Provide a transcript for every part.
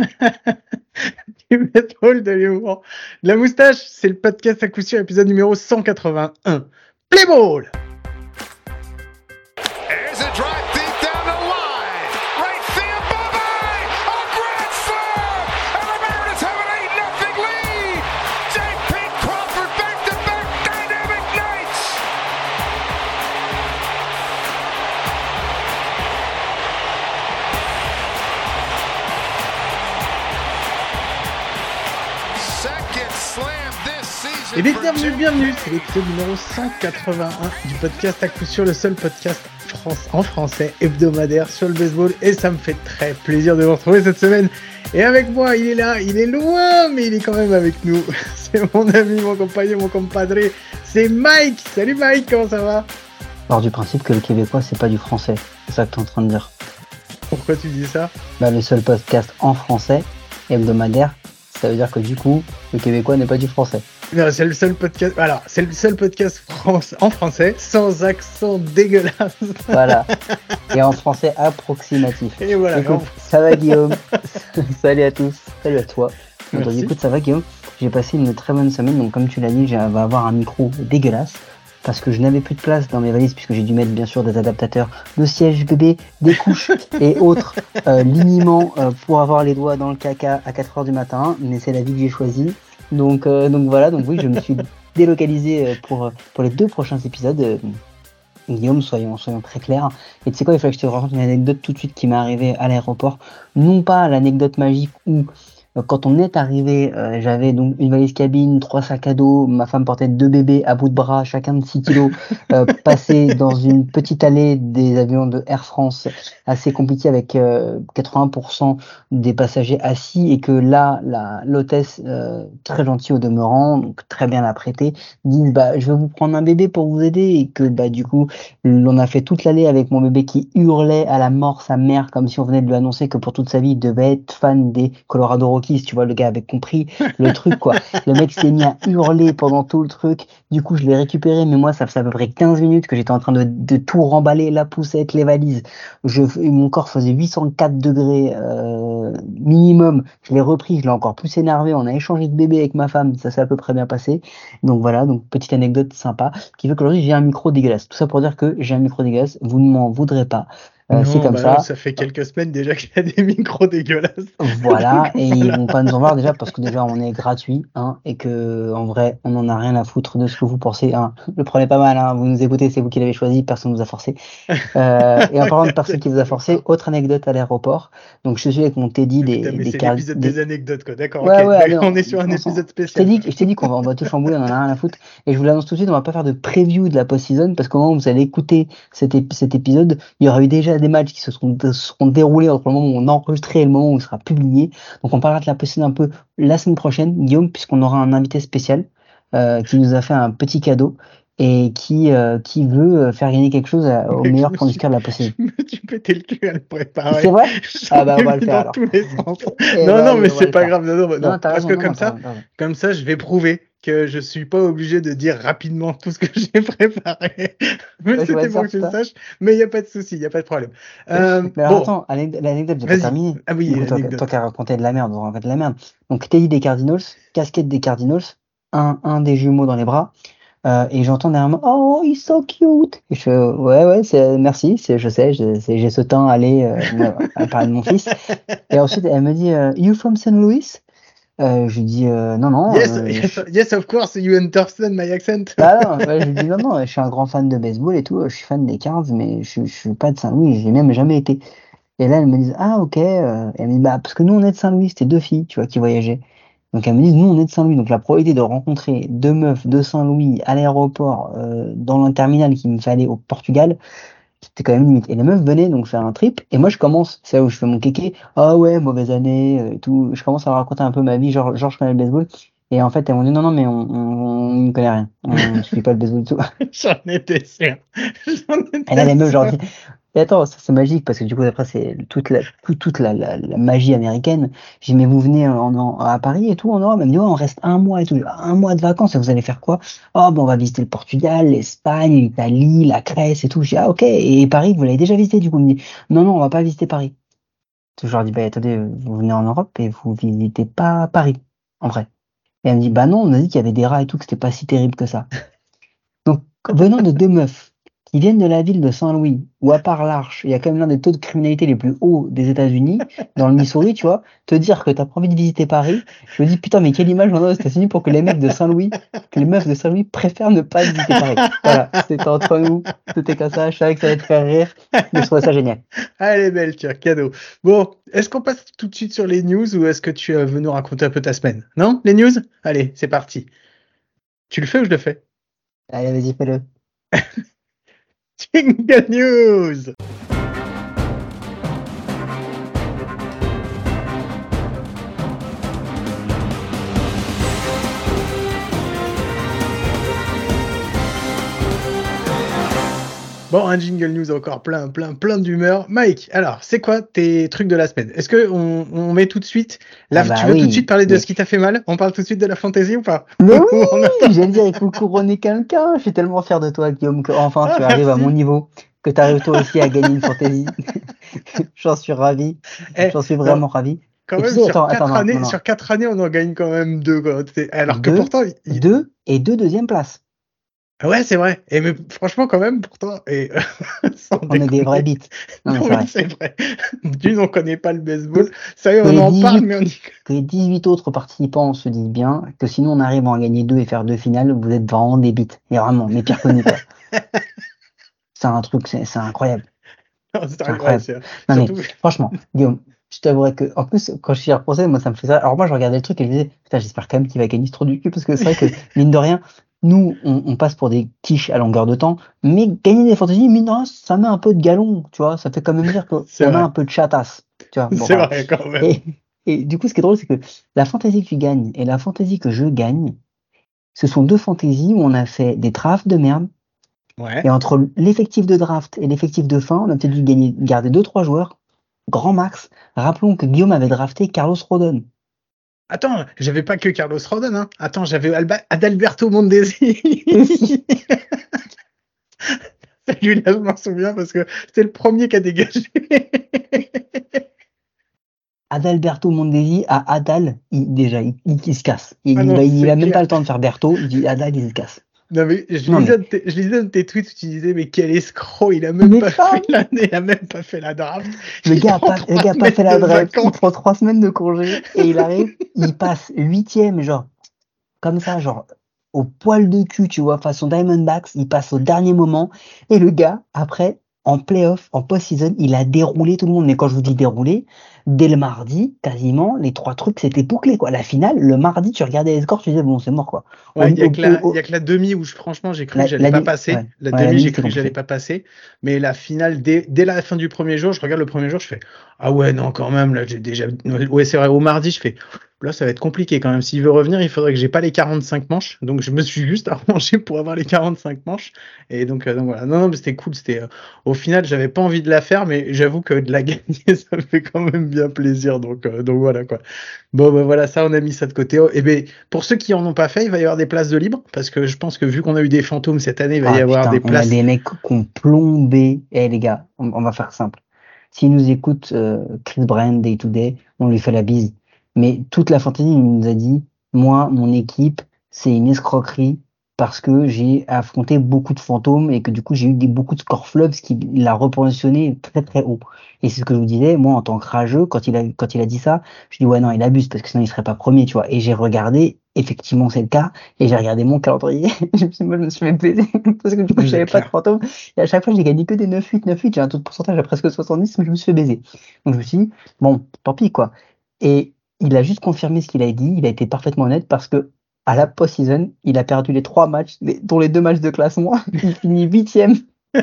du baseball, de l'humour. La moustache, c'est le podcast à coup sûr, épisode numéro 181. Play ball! Et bien, bienvenue, bienvenue, c'est l'épisode numéro 181 du podcast à coup sûr, le seul podcast France, en français hebdomadaire sur le baseball. Et ça me fait très plaisir de vous retrouver cette semaine. Et avec moi, il est là, il est loin, mais il est quand même avec nous. C'est mon ami, mon compagnon, mon compadre. C'est Mike. Salut Mike, comment ça va? Part du principe que le québécois c'est pas du français. C'est ça que tu es en train de dire. Pourquoi tu dis ça? Bah, le seul podcast en français hebdomadaire, ça veut dire que du coup, le québécois n'est pas du français. Non, c'est le seul podcast. Alors, c'est le seul podcast France, en français sans accent dégueulasse. Voilà. Et en français approximatif. Et voilà. Écoute, ça va Guillaume Salut à tous. Salut à toi. Donc, Merci. écoute, ça va Guillaume? J'ai passé une très bonne semaine. Donc comme tu l'as dit, je vais avoir un micro dégueulasse. Parce que je n'avais plus de place dans mes valises, puisque j'ai dû mettre bien sûr des adaptateurs de siège bébé, des couches et autres euh, liniments euh, pour avoir les doigts dans le caca à 4h du matin. Mais c'est la vie que j'ai choisie. Donc, euh, donc voilà, donc oui, je me suis délocalisé euh, pour, pour les deux prochains épisodes. Euh, Guillaume, soyons, soyons très clairs. Et tu sais quoi, il fallait que je te raconte une anecdote tout de suite qui m'est arrivée à l'aéroport. Non pas l'anecdote magique où, euh, quand on est arrivé, euh, j'avais donc une valise cabine, trois sacs à dos, ma femme portait deux bébés à bout de bras, chacun de 6 kilos, euh, passé dans une petite allée des avions de Air France, assez compliqué avec euh, 80% des passagers assis, et que là, la l'hôtesse, euh, très gentille au demeurant, donc très bien apprêtée, dit bah je vais vous prendre un bébé pour vous aider, et que bah du coup on a fait toute l'allée avec mon bébé qui hurlait à la mort sa mère comme si on venait de lui annoncer que pour toute sa vie il devait être fan des Colorado Tu vois, le gars avait compris le truc quoi. Le mec s'est mis à hurler pendant tout le truc. Du coup, je l'ai récupéré, mais moi ça faisait à peu près 15 minutes que j'étais en train de, de tout remballer, la poussette, les valises. Je, mon corps faisait 804 degrés euh, minimum. Je l'ai repris, je l'ai encore plus énervé. On a échangé de bébé avec ma femme, ça s'est à peu près bien passé. Donc voilà, donc petite anecdote sympa qui fait qu'aujourd'hui j'ai un micro dégueulasse. Tout ça pour dire que j'ai un micro dégueulasse, vous ne m'en voudrez pas. Euh, c'est comme bah ça. ça fait quelques semaines déjà qu'il y a des micros dégueulasses. Voilà, et ils vont pas nous en voir déjà parce que déjà on est gratuit, hein, et que en vrai on en a rien à foutre de ce que vous pensez. Hein. Le prenez pas mal, hein, vous nous écoutez, c'est vous qui l'avez choisi, personne vous a forcé. Euh, et en parlant de personne qui vous a forcé, autre anecdote à l'aéroport. Donc je suis avec mon Teddy des, Putain, mais des car- des- des anecdotes, quoi. D'accord, Ouais, ouais, on est sur un épisode spécial. je t'ai dit qu'on va, on va tout chambouler, on en a rien à foutre. Et je vous l'annonce tout de suite, on va pas faire de preview de la post-season parce qu'au moment où vous allez écouter cet, ép- cet épisode, il y aura eu déjà des matchs qui se seront, seront déroulés entre le moment où on enregistré et le moment où il sera publié. Donc on parlera de la post-season un peu la semaine prochaine, Guillaume, puisqu'on aura un invité spécial euh, qui nous a fait un petit cadeau et qui, euh, qui veut euh, faire gagner quelque chose à- au meilleur producteur de la post-season. Je me suis pété le cul à le préparer. C'est vrai? Ah bah, on va le faire, alors. tous les sens. Eh non, bah, non, mais c'est pas grave. Non, non, non, parce raison, que non, comme ça, raison. comme ça, je vais prouver que je suis pas obligé de dire rapidement tout ce que j'ai préparé. Mais c'était bon que tu le saches. Mais il n'y a pas de souci, il n'y a pas de problème. Euh, Mais alors bon, attends, l'anecdote, j'ai pas terminé. Ah oui, coup, toi, toi qui as raconté de la merde, on raconte de la merde. Donc, Teddy des Cardinals, casquette des Cardinals, un, un des jumeaux dans les bras, euh, et j'entends derrière moi, oh, he's so cute. Et je fais, ouais, ouais, merci, je sais, j'ai ce temps à aller, euh, à parler de mon fils. Et ensuite, elle me dit, euh, you from St. Louis? Euh, je lui dis, euh, non, non. yes, euh, yes, yes, of course, you understand my accent. ah non, ouais, je lui dis non, non, je suis un grand fan de baseball et tout, je suis fan des Cards, mais je, je suis pas de Saint-Louis, j'ai même jamais été. Et là, elle me dit, ah ok, et elle me dit, bah, parce que nous on est de Saint-Louis, c'était deux filles, tu vois, qui voyageaient. Donc elle me dit, nous on est de Saint-Louis, donc la probabilité de rencontrer deux meufs de Saint-Louis à l'aéroport, dans le terminal qui me fallait au Portugal, c'était quand même limite. Et les meufs venaient donc faire un trip, et moi je commence, c'est là où je fais mon kéké, ah ouais, mauvaise année, euh, et tout, je commence à leur raconter un peu ma vie, genre, genre je connais le baseball, et en fait elles m'ont dit, non, non, mais on, on, on ne connaît rien, on ne suit pas le baseball du tout. J'en étais sûr. J'en étais Et là, les meufs, genre, et attends, ça c'est magique parce que du coup, après, c'est toute la, toute, toute la, la, la magie américaine. J'ai dit, mais vous venez en, en- à Paris et tout, en Europe? Elle me dit, ouais, on reste un mois et tout. Un mois de vacances et vous allez faire quoi? Oh, ben, on va visiter le Portugal, l'Espagne, l'Italie, la Grèce et tout. J'ai dit, ah, ok. Et Paris, vous l'avez déjà visité, du coup? Elle me dit, non, non, on va pas visiter Paris. Je leur dis, bah, attendez, vous venez en Europe et vous visitez pas Paris, en vrai. Et elle me dit, bah non, on a dit qu'il y avait des rats et tout, que c'était pas si terrible que ça. Donc, venant de deux meufs qui viennent de la ville de Saint-Louis, où à part l'Arche, il y a quand même l'un des taux de criminalité les plus hauts des États-Unis, dans le Missouri, tu vois, te dire que t'as pas envie de visiter Paris, je me dis, putain, mais quelle image on a aux États-Unis pour que les mecs de Saint-Louis, que les meufs de Saint-Louis préfèrent ne pas visiter Paris. Voilà, c'était entre nous, c'était comme ça, je savais que ça allait te faire rire, mais je trouvais ça génial. Ah, Elle est belle, tiens, cadeau. Bon, est-ce qu'on passe tout de suite sur les news ou est-ce que tu euh, veux nous raconter un peu ta semaine? Non? Les news? Allez, c'est parti. Tu le fais ou je le fais? Allez, vas-y, fais-le. Jingle News Bon, un jingle news encore plein, plein, plein d'humeur. Mike, alors, c'est quoi tes trucs de la semaine? Est-ce que on, on met tout de suite Ah bah Tu veux oui, tout de suite parler de ce qui t'a fait mal? On parle tout de suite de la fantaisie ou pas? Mais oui, j'allais dire, il faut couronner quelqu'un. Je suis tellement fier de toi, Guillaume, que enfin tu Ah, arrives à mon niveau, que tu arrives toi aussi à gagner une fantaisie. J'en suis ravi. Eh, J'en suis vraiment ravi. Quand même, sais, sur, attends, quatre attends, non, années, non, non. sur quatre années, on en gagne quand même deux. quoi. C'est- Alors que Deux, pourtant, il- Deux et deux deuxième place. Ouais, c'est vrai. Et mais franchement, quand même, pourtant, et sans On est des vraies bites. Non, c'est vrai. D'une, on connaît pas le baseball. Que on en 18 parle, mais on y... Que les 18 autres participants se disent bien que sinon on arrive à en gagner deux et faire deux finales, vous êtes vraiment des bites. Et vraiment, mais pire que nous, quoi. C'est un truc, c'est incroyable. C'est incroyable. incroyable. Non, mais Surtout, Franchement, Guillaume, je t'avouerais que, en plus, quand je suis repensé, moi, ça me fait ça. Alors, moi, je regardais le truc et je me disais, putain, j'espère quand même qu'il va gagner ce trou du cul, parce que c'est vrai que, mine de rien, nous, on, on passe pour des quiches à longueur de temps, mais gagner des fantaisies, mine de rien, ça met un peu de galon, tu vois, ça fait quand même dire qu'on a un peu de chatasse, tu vois. Bon, c'est vrai quand même. Et, et du coup, ce qui est drôle, c'est que la fantaisie que tu gagnes et la fantaisie que je gagne, ce sont deux fantaisies où on a fait des drafts de merde, Ouais. et entre l'effectif de draft et l'effectif de fin, on a peut-être dû gagner, garder deux, trois joueurs, grand max. Rappelons que Guillaume avait drafté Carlos Rodon. Attends, j'avais pas que Carlos Rodon. Hein. Attends, j'avais. Adalberto Mondesi. Celui-là, je m'en souviens parce que c'est le premier qui a dégagé. Adalberto Mondesi à Adal, il, déjà, il, il- il se casse. Il, Ah non, il a même clair. pas le temps de faire Berto, il dit Adal, il se casse. Non, mais je, Non, lisais, de tes- je lisais tes tweets où tu disais, mais quel escroc, il a même Mais pas fait l'année, il a même pas fait la draft. Le Il gars a pas, le gars pas fait la draft, il prend trois semaines de congé et il arrive, il passe huitième, genre, comme ça, genre, au poil de cul, tu vois, façon Diamondbacks, il passe au dernier moment et le gars, après, en playoff, en post-season, il a déroulé tout le monde. Mais quand je vous dis déroulé, dès le mardi, quasiment, les trois trucs, c'était bouclé, quoi. La finale, le mardi, tu regardais les scores, tu disais, bon, c'est mort, quoi. Ouais, il y, a que la- a que demi où je- franchement j'ai cru que j'allais la pas passer. ouais. La Ouais, demi j'ai cru que j'allais pas passer. Mais la finale dès, dès la fin du premier jour, je regarde le premier jour, je fais ah ouais non quand même là j'ai déjà ouais c'est vrai au mardi je fais là ça va être compliqué quand même. S'il veut revenir il faudrait que j'ai pas les 45 manches. Donc je me suis juste arrangé pour avoir les 45 manches. Et donc, euh, donc voilà. Non non mais c'était cool. C'était euh, au final j'avais pas envie de la faire mais j'avoue que de la gagner ça me fait quand même bien plaisir. Donc euh, donc voilà quoi. Bon ben voilà ça on a mis ça de côté. Oh, et ben pour ceux qui en ont pas fait il va y avoir des places de libre. Parce que je pense que vu qu'on a eu des fantômes cette année il va y Ah, avoir putain, des on places. a des mecs qui ont plombé. Eh les gars, on, on va faire simple. S'il nous écoute, euh, Chris Brand, Day to Day, on lui fait la bise. Mais toute la fantaisie, il nous a dit, moi, mon équipe, c'est une escroquerie parce que j'ai affronté beaucoup de fantômes et que du coup, j'ai eu des, beaucoup de score flubs, ce qui l'a repositionné très très haut. Et c'est ce que je vous disais, moi, en tant que rageux, quand il a, quand il a dit ça, je dis, ouais, non, il abuse parce que sinon il serait pas premier, tu vois. Et j'ai regardé, effectivement, c'est le cas. Et j'ai regardé mon calendrier. je me suis, moi, je me suis fait baiser parce que du coup, Oui, j'avais c'est pas de fantômes. Et à chaque fois, j'ai gagné que des 9-8, 9-8. J'ai un taux de pourcentage à presque 70, mais je me suis fait baiser. Donc, je me suis dit, bon, tant pis, quoi. Et il a juste confirmé ce qu'il a dit. Il a été parfaitement honnête parce que, à la post-season, il a perdu les trois matchs, dont les deux matchs de classement. Il finit huitième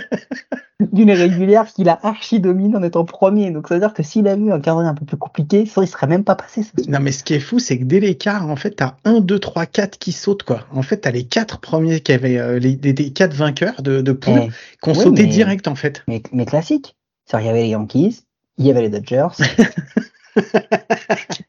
d'une régulière qu'il a archi dominé en étant premier. Donc, ça veut dire que s'il avait eu un calendrier un peu plus compliqué, ça, il serait même pas passé. ça. Non, mais ce qui est fou, c'est que dès l'écart, en fait, t'as 1, 2, 3, 4 qui sautent, quoi. En fait, t'as les 4 premiers qui avaient, euh, les, les, les 4 vainqueurs de, de poule Eh, qui ont oui, sauté mais- direct, en fait. mais, mais classique. Il y avait les Yankees, il y avait les Dodgers.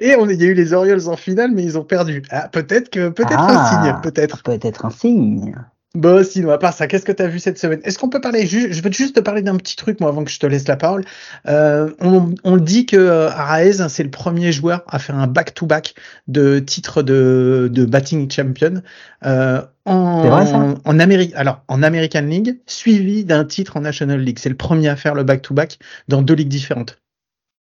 Et on, il y a eu les Orioles en finale, mais ils ont perdu. Ah, peut-être que, peut-être Ah. un signe, peut-être. peut être un signe. Bon, sinon, à part ça, qu'est-ce que tu as vu cette semaine? Est-ce qu'on peut parler ju- Je veux juste te parler d'un petit truc, moi, avant que je te laisse la parole. Euh, on, on dit que euh, Araez, c'est le premier joueur à faire un back-to-back de titre de, de batting champion euh, en, C'est vrai, ça? en Amérique. Alors, en American League, suivi d'un titre en National League. C'est le premier à faire le back-to-back dans deux ligues différentes.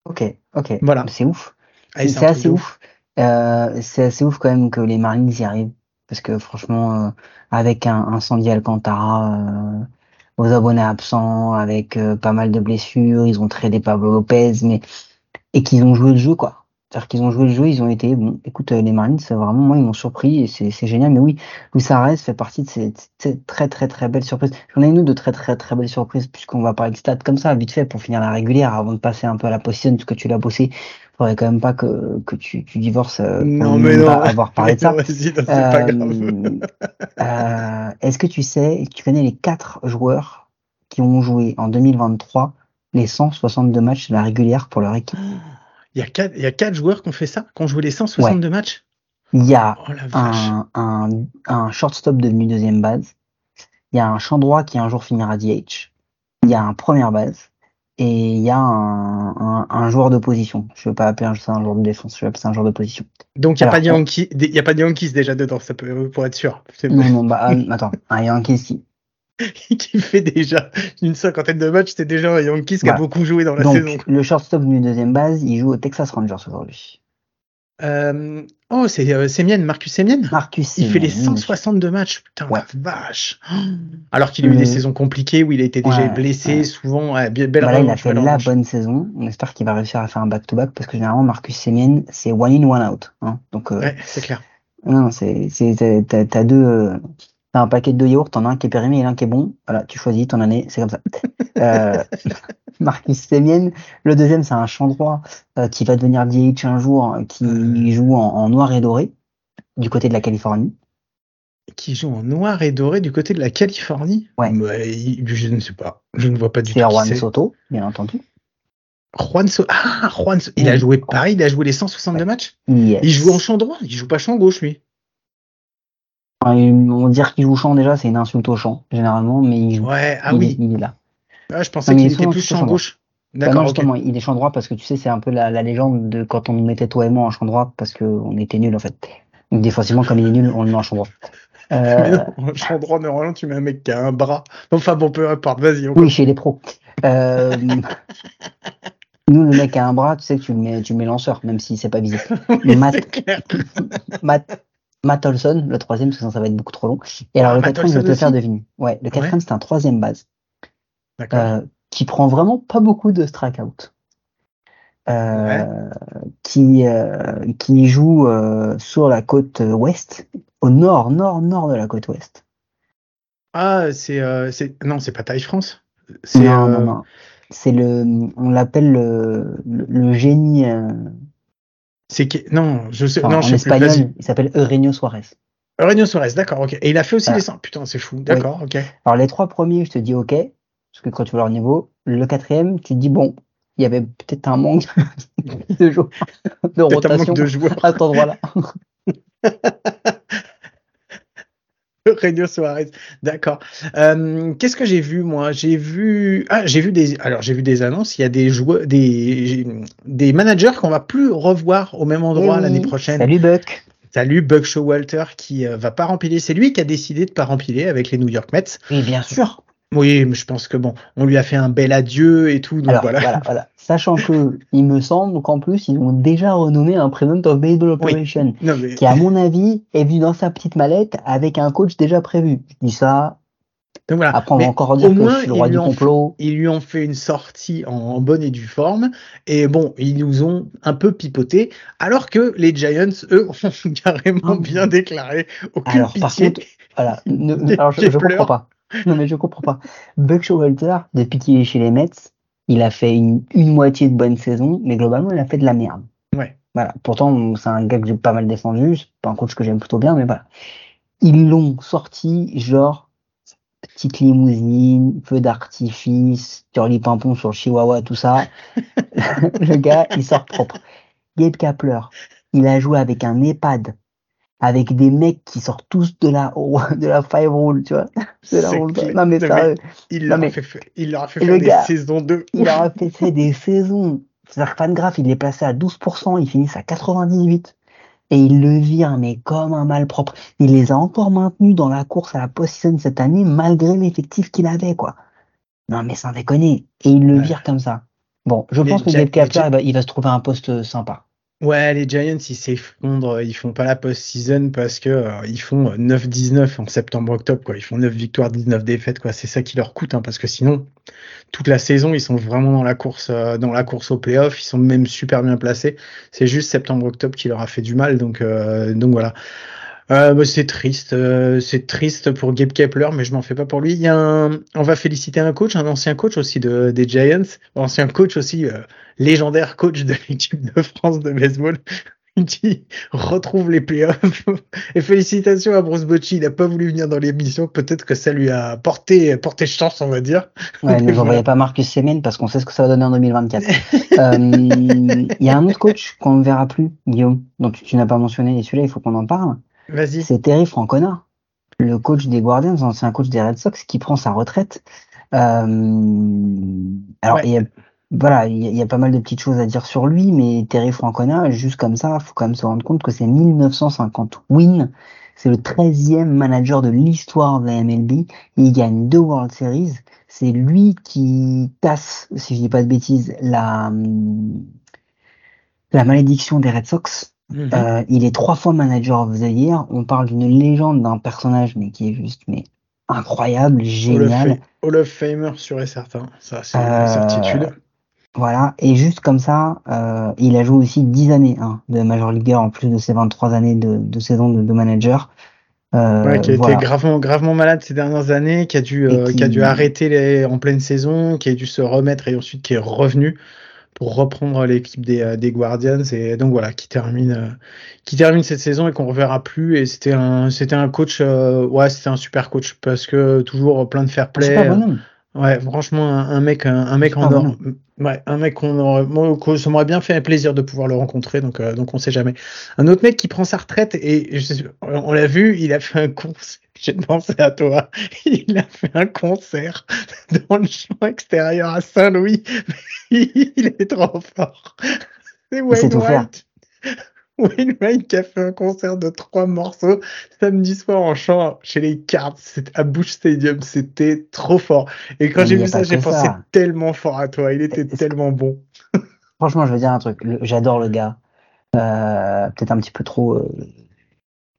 Ok, ok. Voilà. C'est ouf. Ah, c'est assez ouf. Euh, c'est assez ouf quand même que les Marines y arrivent. Parce que franchement, euh, avec un, un Sandy Alcantara euh, aux abonnés absents, avec euh, pas mal de blessures, ils ont tradé Pablo Lopez, mais et qu'ils ont joué le jeu, quoi. C'est-à-dire qu'ils ont joué le jeu, ils ont été, bon, écoute, euh, les Marines, c'est vraiment, moi, ils m'ont surpris et c'est génial. Mais oui, Luis Arraez fait partie de ces, ces très, très, très belles surprises. J'en ai une autre de très, très, très belles surprises, puisqu'on va parler de stats comme ça, vite fait, pour finir la régulière, avant de passer un peu à la position, parce que tu l'as bossé. Faudrait quand même pas que, que tu, tu divorces euh, pour Non, mais non. avoir parlé de ça. Euh, euh, Est-ce que tu sais, tu connais les quatre joueurs qui ont joué en 2023 les 162 matchs de la régulière pour leur équipe? Il y, a quatre, il y a quatre joueurs qui ont fait ça, qui ont joué les 162 matchs. Il y a Oh un, un, un shortstop devenu deuxième base, il y a un champ droit qui un jour finira DH, il y a un première base, et il y a un, joueur de position. Je ne veux pas appeler ça un joueur de défense, je vais appeler ça un joueur de position. Donc il n'y a, pas de on- Yankees- des- y a pas de Yankees déjà dedans, ça peut, pour être sûr. Non, non, bah, euh, attends, un Yankees qui, qui fait déjà une cinquantaine de matchs, c'est déjà un Yankees qui a Voilà. beaucoup joué dans la Donc, saison. le shortstop devenu deuxième base, il joue au Texas Rangers aujourd'hui. Euh, oh, c'est euh, Marcus Semien. Marcus Il fait les Semien, 162 matchs, putain, Ouais. la vache. Alors qu'il a eu des saisons compliquées où il a été déjà Ouais, blessé ouais. souvent. Bien- belle Voilà, il a fait la bonne saison. On espère qu'il va réussir à faire un back-to-back parce que généralement, Marcus Semien, c'est one in, one out. Hein. Donc, euh, Ouais, c'est clair. non, c'est, c'est, t'as- deux, euh, t'as un paquet de deux yaourts, t'en as un qui est périmé et l'un qui est bon. Voilà, tu choisis ton année, c'est comme ça. euh, Marcus Semien, le deuxième, c'est un champ droit euh, qui va devenir DH un jour, euh, qui Euh. joue en, en noir et doré du côté de la Californie. Qui joue en noir et doré du côté de la Californie? Ouais. Il- je ne sais pas. Je ne vois pas du C'est tout. qui Juan c'est. Soto, bien entendu. Juan So- Ah, Juan So- Il a joué pareil, il a joué les 162 Ouais. matchs? Yes. Il joue en champ droit, il joue pas champ gauche, lui. Enfin, on dire qu'il joue champ déjà, c'est une insulte au champ, généralement, mais il joue. Ouais, ah il, oui. est, il est là. Ah, je pensais mais qu'il était plus champ gauche. Bah non, D'accord, ok. justement, il est champ droit parce que tu sais, c'est un peu la, la légende de quand on nous mettait toi et moi en champ droit parce qu'on était nuls en fait. Donc défensivement, comme il est nul, on le met en champ droit. Mais Euh, non, champ droit, normalement, tu mets un mec qui a un bras. Enfin bon, peu importe, vas-y. oui, chez les pros. Euh, nous, le mec a un bras, tu sais que tu le mets, tu le mets lanceur, même si c'est pas visé. Matt-. Matt, Matt Olson, le troisième, parce que sinon ça va être beaucoup trop long. Et alors, Ah, le Matt quatrième, je vais te le faire deviner. Ouais, le quatrième, c'est un troisième base. D'accord. euh, qui prend vraiment pas beaucoup de strikeout. Euh, qui, euh, qui joue sur la côte ouest, au nord, nord, nord de la côte ouest. Ah, c'est, non, c'est pas Taille France. C'est, Non, non, non. C'est le, on l'appelle le, le, le génie, c'est qui, non, je sais, enfin, non, en je sais plus. Vas-y. espagnol, il s'appelle Eugenio Suarez. Eugenio Suarez, d'accord, ok. Et il a fait aussi Voilà. les 100. Putain, c'est fou. D'accord, ok. Alors, les trois premiers, je te dis OK, parce que quand tu vois leur niveau, le quatrième, tu te dis bon, il y avait peut-être un manque de, jou- de un rotation manque de joueurs. à cet endroit-là. Eugenio Suarez, d'accord. Euh, qu'est-ce que j'ai vu moi? J'ai vu, ah, j'ai vu des, alors j'ai vu des annonces. Il y a des joueurs, des, des managers qu'on va plus revoir au même endroit oui. l'année prochaine. Salut Buck. Salut Buck Showalter qui euh, va pas rempiler. C'est lui qui a décidé de pas rempiler avec les New York Mets. Et bien sûr. Oui, mais je pense que bon, on lui a fait un bel adieu et tout. Donc Alors voilà. voilà. voilà, Sachant que il me semble qu'en plus ils ont déjà renommé un President of Baseball Operation, Non, mais qui à mon avis est venu dans sa petite mallette avec un coach déjà prévu. Je dis ça. donc voilà. Après on va encore dire que je suis le roi du complot. Ils lui ont fait une sortie en bonne et due forme. Et bon, ils nous ont un peu pipoté. Alors que les Giants, eux, ont carrément bien déclaré aucune Alors par pitié. contre, voilà. ne- alors je, je comprends pas. Non mais je comprends pas. Buck Showalter, depuis qu'il est chez les Mets, il a fait une, une moitié de bonne saison, mais globalement il a fait de la merde. Ouais. Voilà. Pourtant, c'est un gars que j'ai pas mal défendu. C'est pas un coach que j'aime plutôt bien, mais voilà. Ils l'ont sorti, genre, petite limousine, feu d'artifice, Turly Pimpon sur le Chihuahua, tout ça. le gars, il sort propre. Gabe Kapler, il a joué avec un EHPAD, avec des mecs qui sortent tous de la, de la five roll, tu vois. De la. Non, mais sérieux. Il leur a fait, fa- il leur a fait faire des saisons 2. Il leur a fait, des saisons. C'est-à-dire que Fangraph, il est placé à 12%, ils finissent à 98. Et il le vire, mais comme un malpropre. Il les a encore maintenus dans la course à la post-season cette année, malgré l'effectif qu'il avait, quoi. Non, mais sans déconner. Et il le Ouais. vire comme ça. Bon, je Les pense que Jack- il va, il va se trouver un poste euh, sympa. Ouais, les Giants, ils s'effondrent, ils font pas la post-season parce que euh, ils font euh, 9-19 en septembre-octobre, quoi. Ils font 9 victoires, 19 défaites, quoi. C'est ça qui leur coûte, hein, parce que sinon, toute la saison, ils sont vraiment dans la course, euh, dans la course au playoff. Ils sont même super bien placés. C'est juste septembre-octobre qui leur a fait du mal, donc, euh, donc voilà. Euh, bah, c'est triste, euh, c'est triste pour Gabe Kepler, mais je m'en fais pas pour lui. Il y a un, on va féliciter un coach, un ancien coach aussi de, des Giants, ancien coach aussi, euh, légendaire coach de l'équipe de France de baseball, qui retrouve les playoffs. Et félicitations à Bruce Bocci, il n'a pas voulu venir dans l'émission, peut-être que ça lui a porté, porté chance, on va dire. Ouais, ne vous pas Marcus Semen parce qu'on sait ce que ça va donner en 2024. Euh, Il y a un autre coach qu'on ne verra plus, Guillaume, dont tu, tu n'as pas mentionné, et celui-là, il faut qu'on en parle. Vas-y. C'est Terry Francona, le coach des Guardians, ancien coach des Red Sox, qui prend sa retraite. Euh, alors, Ouais. il y a, voilà, il y, a, il y a pas mal de petites choses à dire sur lui, mais Terry Francona, juste comme ça, faut quand même se rendre compte que c'est 1950 wins. C'est le 13e manager de l'histoire de la MLB. Il gagne deux World Series. C'est lui qui tasse, si je dis pas de bêtises, la, la malédiction des Red Sox. Mhm. Euh, il est trois fois manager of the year. On parle d'une légende d'un personnage, mais qui est juste mais incroyable, génial. Hall of Famer sûr et certain, ça c'est une Euh, certitude. Voilà. Et juste comme ça, euh, il a joué aussi 10 années hein, de Major Leaguer en plus de ses 23 années de, de saison de, de manager. Ouais, qui a voilà. été gravement, gravement malade ces dernières années, qui a dû, Et qui... a qui- dû arrêter les... en pleine saison, qui a dû se remettre et ensuite qui est revenu pour reprendre l'équipe des, euh, des Guardians et donc voilà qui termine euh, qui termine cette saison et qu'on reverra plus et c'était un c'était un coach euh, ouais c'était un super coach parce que toujours plein de fair play. Ouais, franchement, un, un mec, un, un mec en or. Ouais, un mec qu'on aurait, moi, ça m'aurait bien fait plaisir de pouvoir le rencontrer, donc, euh, donc on sait jamais. Un autre mec qui prend sa retraite et je on l'a vu, il a fait un concert. J'ai pensé à toi. Il a fait un concert dans le champ extérieur à Saint-Louis. Il est trop fort. C'est faire. Wainwright. Qui a fait un concert de trois morceaux samedi soir en chant chez les Cards à Bush Stadium. C'était trop fort. Et quand j'ai vu ça, j'ai pensé tellement fort à toi. Il était tellement bon. Franchement, je veux dire un truc. J'adore le gars. Euh, peut-être un petit peu trop euh,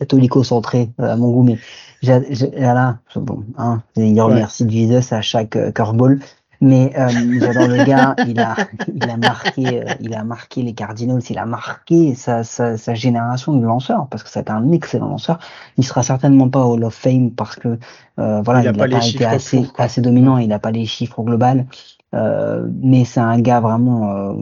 catholico-centré euh, à mon goût, mais j'a- j'a- voilà, bon, hein, il remercie Jesus à chaque euh, curveball. Mais euh, j'adore le gars. Il a, il a marqué, euh, il a marqué les Cardinals. Il a marqué sa, sa, sa génération de lanceurs parce que c'est un excellent lanceur. Il sera certainement pas au Hall of Fame parce que euh, voilà, Il pas n'a pas été assez, assez dominant. Il n'a pas les chiffres au global. Euh, mais c'est un gars vraiment euh,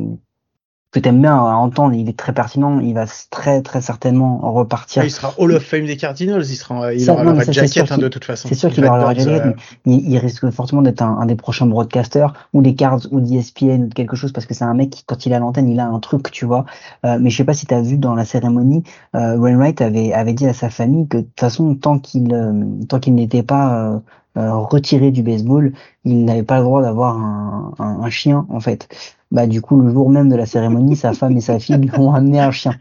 que t'aimes bien à entendre. Il est très pertinent. Il va très très certainement repartir. Il sera Hall of Fame des Cardinals. Il sera, il Ça, aura non, red ça, jacket hein, de toute façon. C'est sûr qu'il aura Red Jacket, euh, mais il, il risque fortement d'être un, un des prochains broadcasters ou des cards ou d'ESPN ou de quelque chose parce que c'est un mec qui, quand il a l'antenne, il a un truc, tu vois. Euh, mais je sais pas si tu as vu dans la cérémonie, euh, Wainwright avait, avait dit à sa famille que de toute façon, tant qu'il euh, tant qu'il n'était pas euh, retiré du baseball, il n'avait pas le droit d'avoir un, un, un chien en fait. Bah du coup, le jour même de la cérémonie, sa femme et sa fille lui ont amené un chien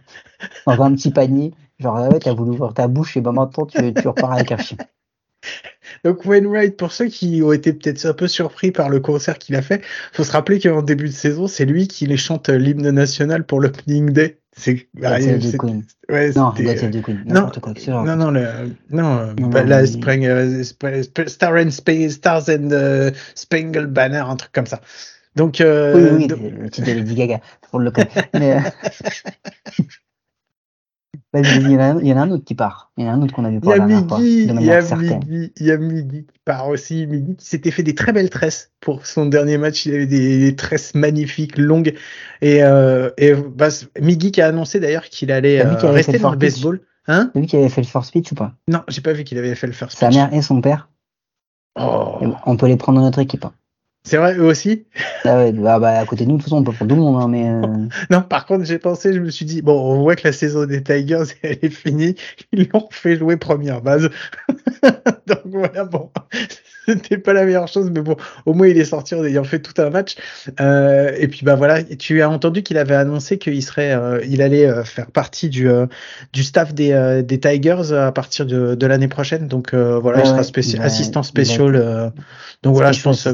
dans un petit panier. Genre, ah ouais, t'as voulu ouvrir ta bouche et ben maintenant tu, tu repars avec un chien. Donc Wainwright, pour ceux qui ont été peut-être un peu surpris par le concert qu'il a fait, faut se rappeler qu'en début de saison, c'est lui qui les chante euh, l'hymne national pour l'opening day. C'est bah, Queen. ouais, Non, the Queen. non, quoi. non, non, le, non, euh, Non, bah, mais- Spring, euh, Sp- Sp- Star and Spa- Stars and Spangled Banner, un truc comme ça. Donc, Oui, euh, oui, donc- oui, le titre de Lady Gaga, on le. Mais, euh, il y, en a un- il y en a un autre qui part. Il y en a un autre qu'on a vu pour la dernière fois, il y a. Miggy, il y a Miggy qui part aussi. Miggy qui s'était fait des très belles tresses pour son dernier match. Il avait des, des tresses magnifiques, longues. Et, euh, et bah, Miggy qui a annoncé d'ailleurs qu'il allait euh, avait rester dans le baseball. Hein? T'as vu qu'il avait fait le first speech ou pas? Non, j'ai pas vu qu'il avait fait le first Sa pitch. mère et son père, Oh. on peut les prendre dans notre équipe. hein. C'est vrai, eux aussi? Ah ouais, bah, bah, à côté de nous, de toute façon, on peut prendre tout le monde, hein, mais. euh, Non, par contre, j'ai pensé, je me suis dit, bon, on voit que la saison des Tigers, elle est finie. Ils l'ont fait jouer première base. Donc voilà, bon, c'était pas la meilleure chose, mais bon, au moins il est sorti en ayant fait tout un match. Euh, et puis bah voilà, tu as entendu qu'il avait annoncé qu'il serait, euh, il allait euh, faire partie du euh, du staff des, euh, des Tigers à partir de, de l'année prochaine. Donc euh, voilà, il Ouais, sera spéci- assistant spécial. euh, donc voilà, je pense.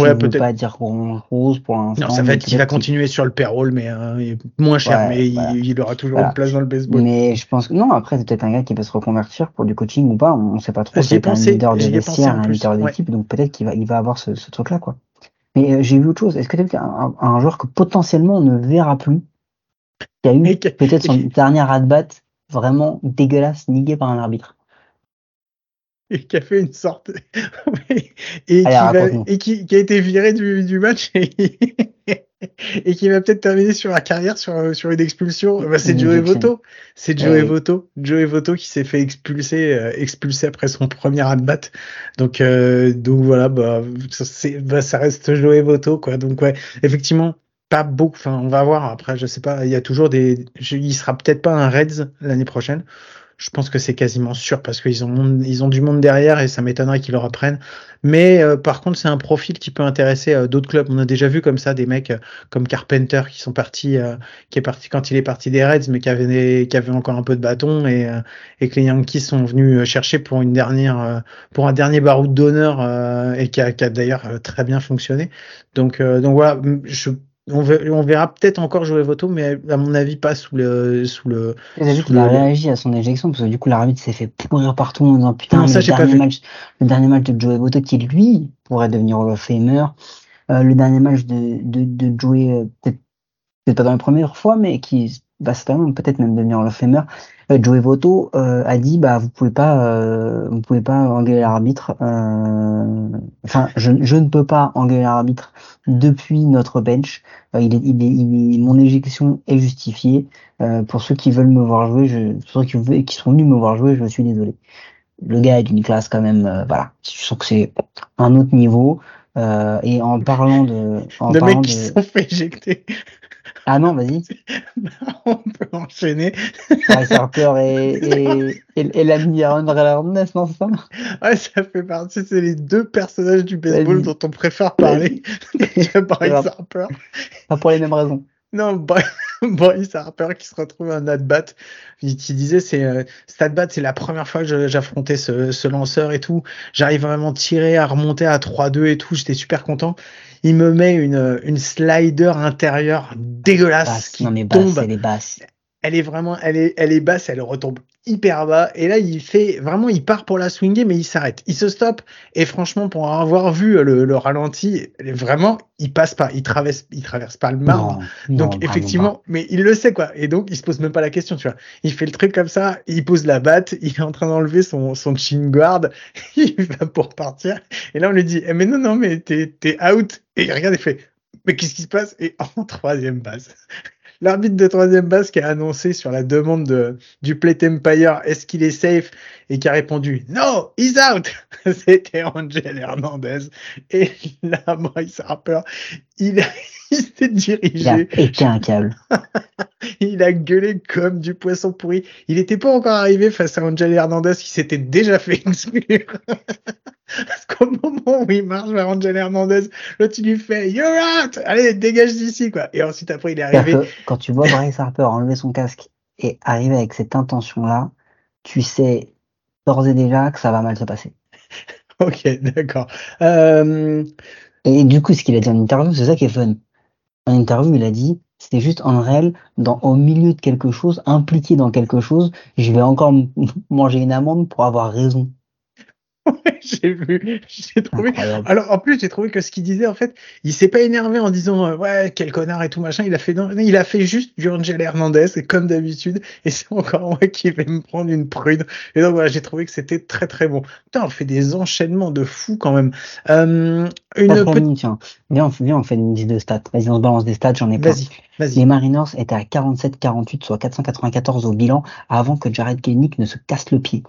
Ouais, je peut-être. pas dire grand chose pour l'instant. Non, ça va être qu'il va continuer sur le payroll, mais euh, moins cher, Ouais, mais il- voilà. il, aura toujours Voilà. une place dans le baseball. Mais je pense que non, après, c'est peut-être un gars qui peut se reconvertir pour du coaching ou pas, on sait pas trop. C'est un leader de vestiaire, un leader ouais. d'équipe, donc peut-être qu'il va, il va avoir ce, ce truc-là, quoi. Mais euh, j'ai vu autre chose. Est-ce que tu as vu un, un joueur que potentiellement on ne verra plus, qui a eu peut-être son dernier at-bat vraiment dégueulasse, niqué par un arbitre? Et qui a fait une sorte et, qui, Allez, va- raconte-nous. et qui, qui a été viré du, du match et, et qui va peut-être terminer sur la carrière sur, sur une expulsion. Bah, c'est Joey. Voto. C'est Joey. Voto. Joey Voto qui s'est fait expulser, euh, expulser après son premier at-bat. Donc, euh, donc voilà, bah, ça, bah, ça reste Joey Voto, quoi. Donc ouais, effectivement, pas beaucoup. Enfin, on va voir. Après, je sais pas. Il y a toujours des. il sera peut-être pas un Reds l'année prochaine. Je pense que c'est quasiment sûr parce qu'ils ont, ils ont du monde derrière et ça m'étonnerait qu'ils le reprennent. Mais euh, par contre, c'est un profil qui peut intéresser euh, d'autres clubs. On a déjà vu comme ça des mecs euh, comme Carpenter qui sont partis, euh, qui est parti quand il est parti des Reds, mais qui avait, qui avait encore un peu de bâton et, et que les Yankees sont venus chercher pour une dernière, pour un dernier baroud d'honneur et qui a, qui a d'ailleurs très bien fonctionné. Donc, donc voilà, je, on, ver- on verra peut-être encore jouer Voto, mais à mon avis pas sous le, sous le. Sous qu'il a réagi à son éjection parce que du coup l'arbitre s'est fait pourrir partout en disant putain Non, ça, le, dernier match, le dernier match de Joey Votto qui lui pourrait devenir Hall of Famer, euh, le dernier match de, de, de Joey euh, peut-être peut-être pas dans les premières fois mais qui va certainement peut-être même devenir Hall of Famer. Euh, Joey Votto euh, a dit bah vous pouvez pas euh, vous pouvez pas engueuler l'arbitre euh, enfin je, je ne peux pas engueuler l'arbitre depuis notre bench Euh, il est, il est, il est- mon éjection est justifiée euh, pour ceux qui veulent me voir jouer, je, pour ceux qui, veulent- qui sont venus me voir jouer, je suis désolé. Le gars est d'une classe quand même, euh, voilà. Je sens que c'est un autre niveau. Euh, et en parlant de, en de parlant mecs qui de, sont fait éjecter. Ah non, vas-y. on peut enchaîner. Bryce Harper et, et, et, et l'ami Aaron Hernandez, non, c'est ça? Ouais, ça fait partie, c'est les deux personnages du baseball dont on préfère parler. Bryce. Harper. Pas pour les mêmes raisons. Non, Bry- Bryce Harper qui se retrouve un at-bat, qui disait c'est euh, cet at-bat, c'est la première fois que j'affrontais ce, ce lanceur et tout. J'arrive vraiment à tirer, à remonter à 3-2 et tout. J'étais super content. Il me met une, une slider intérieure dégueulasse Basse. qui Non, mais basse, tombe. elle est basse. Elle est vraiment, elle est, elle est basse, elle retombe hyper bas. Et là, il fait vraiment, il part pour la swinger, mais il s'arrête. Il se stoppe. Et franchement, pour avoir vu le, le ralenti, vraiment, il passe pas, il traverse, il traverse pas le marbre. Non, Donc effectivement, mais il le sait quoi. Et donc il se pose même pas la question, tu vois. Il fait le truc comme ça, il pose la batte, il est en train d'enlever son son chin guard, il va pour partir. Et là on lui dit, eh, mais non non mais t'es t'es out. Et il regarde et fait, mais qu'est-ce qui se passe? Et en troisième base. L'arbitre de troisième base qui a annoncé sur la demande de, du plate empire est-ce qu'il est safe? Et qui a répondu no he's out c'était Angel Hernandez et là Bryce Harper il, il s'est pas. Il a dirigé pété un câble. il a gueulé comme du poisson pourri. Il n'était pas encore arrivé face à Angel Hernandez qui s'était déjà fait exclure. Parce qu'au moment où il marche vers Angel Hernandez, l'autre il lui fait You're out! Allez, dégage d'ici, quoi. Et ensuite, après, il est arrivé. que quand tu vois Bryce Harper enlever son casque et arriver avec cette intention-là, tu sais d'ores et déjà que ça va mal se passer. Ok, d'accord. Euh, Et du coup, ce qu'il a dit en interview, c'est ça qui est fun. En interview, il a dit, c'était juste en réel, dans, au milieu de quelque chose, impliqué dans quelque chose, je vais encore manger une amende pour avoir raison. J'ai vu, j'ai trouvé. Incroyable. Alors, en plus, j'ai trouvé que ce qu'il disait, en fait, il s'est pas énervé en disant euh, ouais quel connard et tout machin. Il a fait non, il a fait juste du Angel Hernandez et comme d'habitude. Et c'est encore moi qui vais me prendre une prude. Et donc voilà, j'ai trouvé que c'était très très bon. Putain, on fait des enchaînements de fous quand même. Euh, une petite. tiens. Viens, on, fait- viens, on fait une liste de stats. Vas-y, on se balance des stats, j'en ai plein. Vas-y, Les. Mariners étaient à 47-48, soit 494 au bilan, avant que Jared Kelnick ne se casse le pied.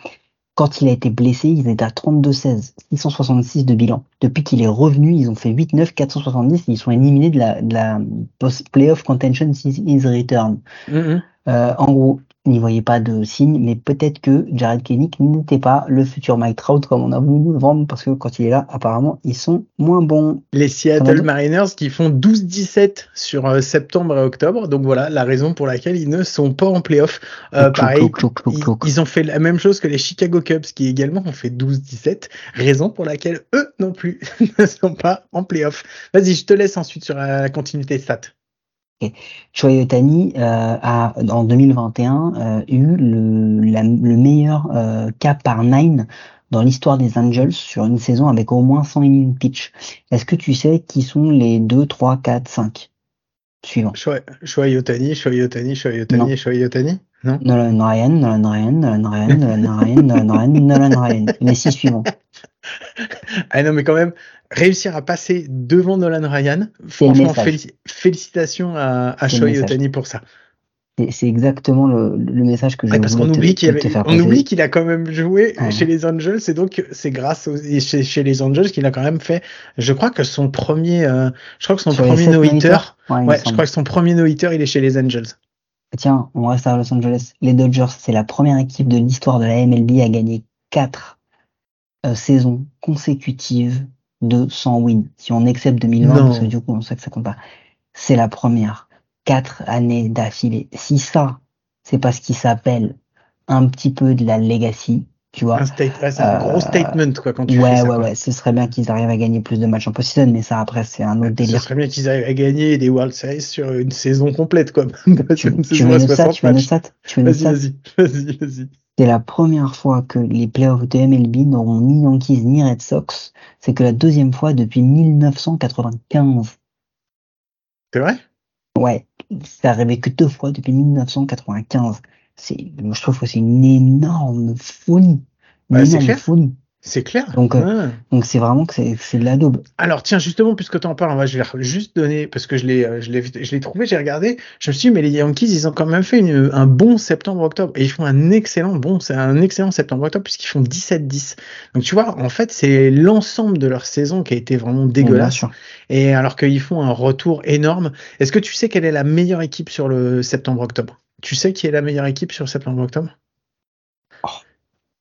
Quand il a été blessé, ils étaient à 32-16, 666 de bilan. Depuis qu'il est revenu, ils ont fait 8-9, 470 et ils sont éliminés de la, de la post-playoff contention since his return. Mhm. Euh, en gros, n'y voyez pas de signe, mais peut-être que Jared Kelnick n'était pas le futur Mike Trout comme on a voulu nous le vendre, parce que quand il est là, apparemment, ils sont moins bons. Les Seattle Mariners qui font 12-17 sur euh, septembre et octobre. Donc voilà la raison pour laquelle ils ne sont pas en playoff. Euh, pareil, clouc, clouc, clouc, ils, ils ont fait la même chose que les Chicago Cubs qui également ont fait 12-17. Raison pour laquelle eux non plus ne sont pas en playoff. Vas-y, je te laisse ensuite sur la continuité stat. Shohei Ohtani euh, a, en 2021, euh, eu le, la- le meilleur euh, cap par nine dans l'histoire des Angels sur une saison avec au moins 100 innings pitch. Est-ce que tu sais qui sont les 2, 3, 4, 5 suivants? Ohtani, Shohei Ohtani, Shohei Non. Ohtani Non? Nolan Ryan, Nolan Ryan, Nolan Ryan, Nolan Ryan, Nolan Ryan, Nolan Ryan. Les six suivants. Ah non, mais quand même, réussir à passer devant Nolan Ryan, franchement, félici- félicitations à, à message. Ohtani pour ça. C'est- exactement le, le message que je Ouais, parce voulais qu'on oublie qu'il a quand même joué chez les Angels, et donc c'est grâce aux, chez, chez les Angels qu'il a quand même fait. Je crois que son premier, euh, je crois que son Sur premier Ouais, me ouais, je crois que son premier no-hitter, il est chez les Angels. Tiens, on reste à Los Angeles. Les Dodgers, c'est la première équipe de l'histoire de la MLB à gagner quatre euh, saisons consécutives de 100 wins. Si on accepte 2020, Non. parce que du coup, on sait que ça compte pas. C'est la première. Quatre années d'affilée. Si ça, c'est parce qu'il s'appelle un petit peu de la legacy, tu vois. Un state, ouais, c'est un Euh, gros statement quoi quand tu Ouais, fais ça. ouais, ouais. Ce serait bien qu'ils arrivent à gagner plus de matchs en post-season, mais ça, après, c'est un autre Ce délire. serait bien qu'ils arrivent à gagner des World Series sur une saison complète quoi. Tu, tu veux une stat, 60 tu veux une stat, tu veux une Vas-y, stat. vas-y, vas-y, vas-y. C'est la première fois que les playoffs de MLB n'auront ni Yankees ni Red Sox. C'est que la deuxième fois depuis 1995. C'est vrai? Ouais, c'est arrivé que deux fois depuis 1995. C'est, je trouve que c'est une énorme folie. Une Ouais, énorme folie. C'est clair. Donc, euh. Donc c'est vraiment que c'est, de la daube. Alors tiens, justement, puisque tu en parles, moi, je vais juste donner, parce que je l'ai, euh, je l'ai, trouvé, j'ai regardé, je me suis dit, mais les Yankees, ils ont quand même fait une- un bon septembre-octobre, et ils font un excellent, bon, c'est un excellent septembre-octobre, puisqu'ils font 17-10. Donc tu vois, en fait, c'est l'ensemble de leur saison qui a été vraiment Bien dégueulasse, sûr. et alors qu'ils font un retour énorme. Est-ce que tu sais quelle est la meilleure équipe sur le septembre-octobre? Tu sais qui est la meilleure équipe sur septembre-octobre? Oh.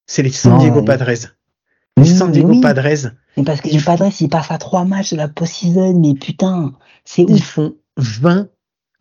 C'est les San Diego. Padres. Oui, San mais Diego oui. Padres, Mais parce que Ils les Padres, ils passent à trois matchs de la post-season, mais putain, c'est ils ouf. font 20,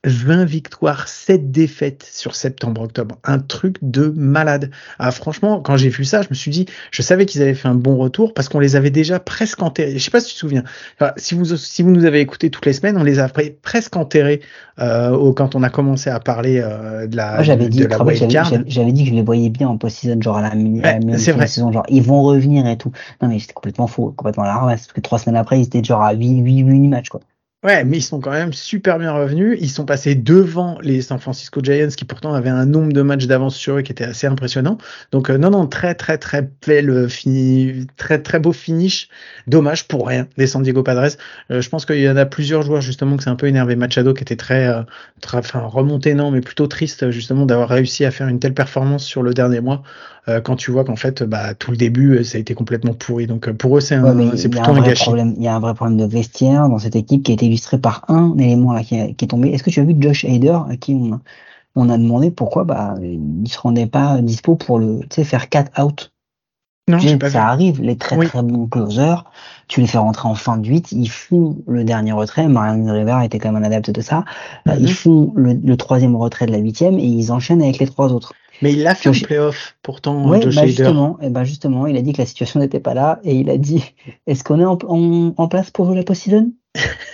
20 victoires, 7 défaites sur septembre-octobre. Un truc de malade. Ah, franchement, quand j'ai vu ça, je me suis dit, je savais qu'ils avaient fait un bon retour parce qu'on les avait déjà presque enterrés. Je sais pas si tu te souviens. Enfin, si vous, si vous nous avez écoutés toutes les semaines, on les a pre- presque enterrés euh, au- quand on a commencé à parler euh, de la, Moi, j'avais de, dit, la wild j'avais, dit que je les voyais bien en post-season, genre à la, la Ouais, de saison, genre ils vont revenir et tout. Non, mais c'était complètement faux, complètement à la ramasse, parce que trois semaines après, ils étaient genre à 8, 8, 8 matchs, quoi. Ouais, mais ils sont quand même super bien revenus. Ils sont passés devant les San Francisco Giants, qui pourtant avaient un nombre de matchs d'avance sur eux qui était assez impressionnant. Donc euh, non, non, très très très belle euh, fini, très très beau finish. Dommage pour rien des San Diego Padres. Euh, je pense qu'il y en a plusieurs joueurs justement que c'est un peu énervé. Machado qui était très, euh, très, enfin remonté non, mais plutôt triste justement d'avoir réussi à faire une telle performance sur le dernier mois. euh, quand tu vois qu'en fait, bah tout le début, ça a été complètement pourri. Donc pour eux, c'est Ouais, plutôt un gâchis. problème, il y a un vrai problème de vestiaire dans cette équipe qui a été illustré par un élément là qui, est- qui est tombé. Est-ce que tu as vu Josh Hader à qui on, on a demandé pourquoi bah il se rendait pas dispo pour le, faire 4 out. Non, Tu j'ai sais, pas vu. ça arrive, les très Oui. très bons closers, tu les fais rentrer en fin de 8, ils font le dernier retrait, Mariano Rivera était quand même un adepte de ça, Euh, Mhm. ils font le, le troisième retrait de la huitième et ils enchaînent avec les trois autres. Mais il l'a fait Josh- en playoff, pourtant, Ouais, Josh bah justement, et bah justement, il a dit que la situation n'était pas là et il a dit est-ce qu'on est en, en, en place pour jouer la post-season?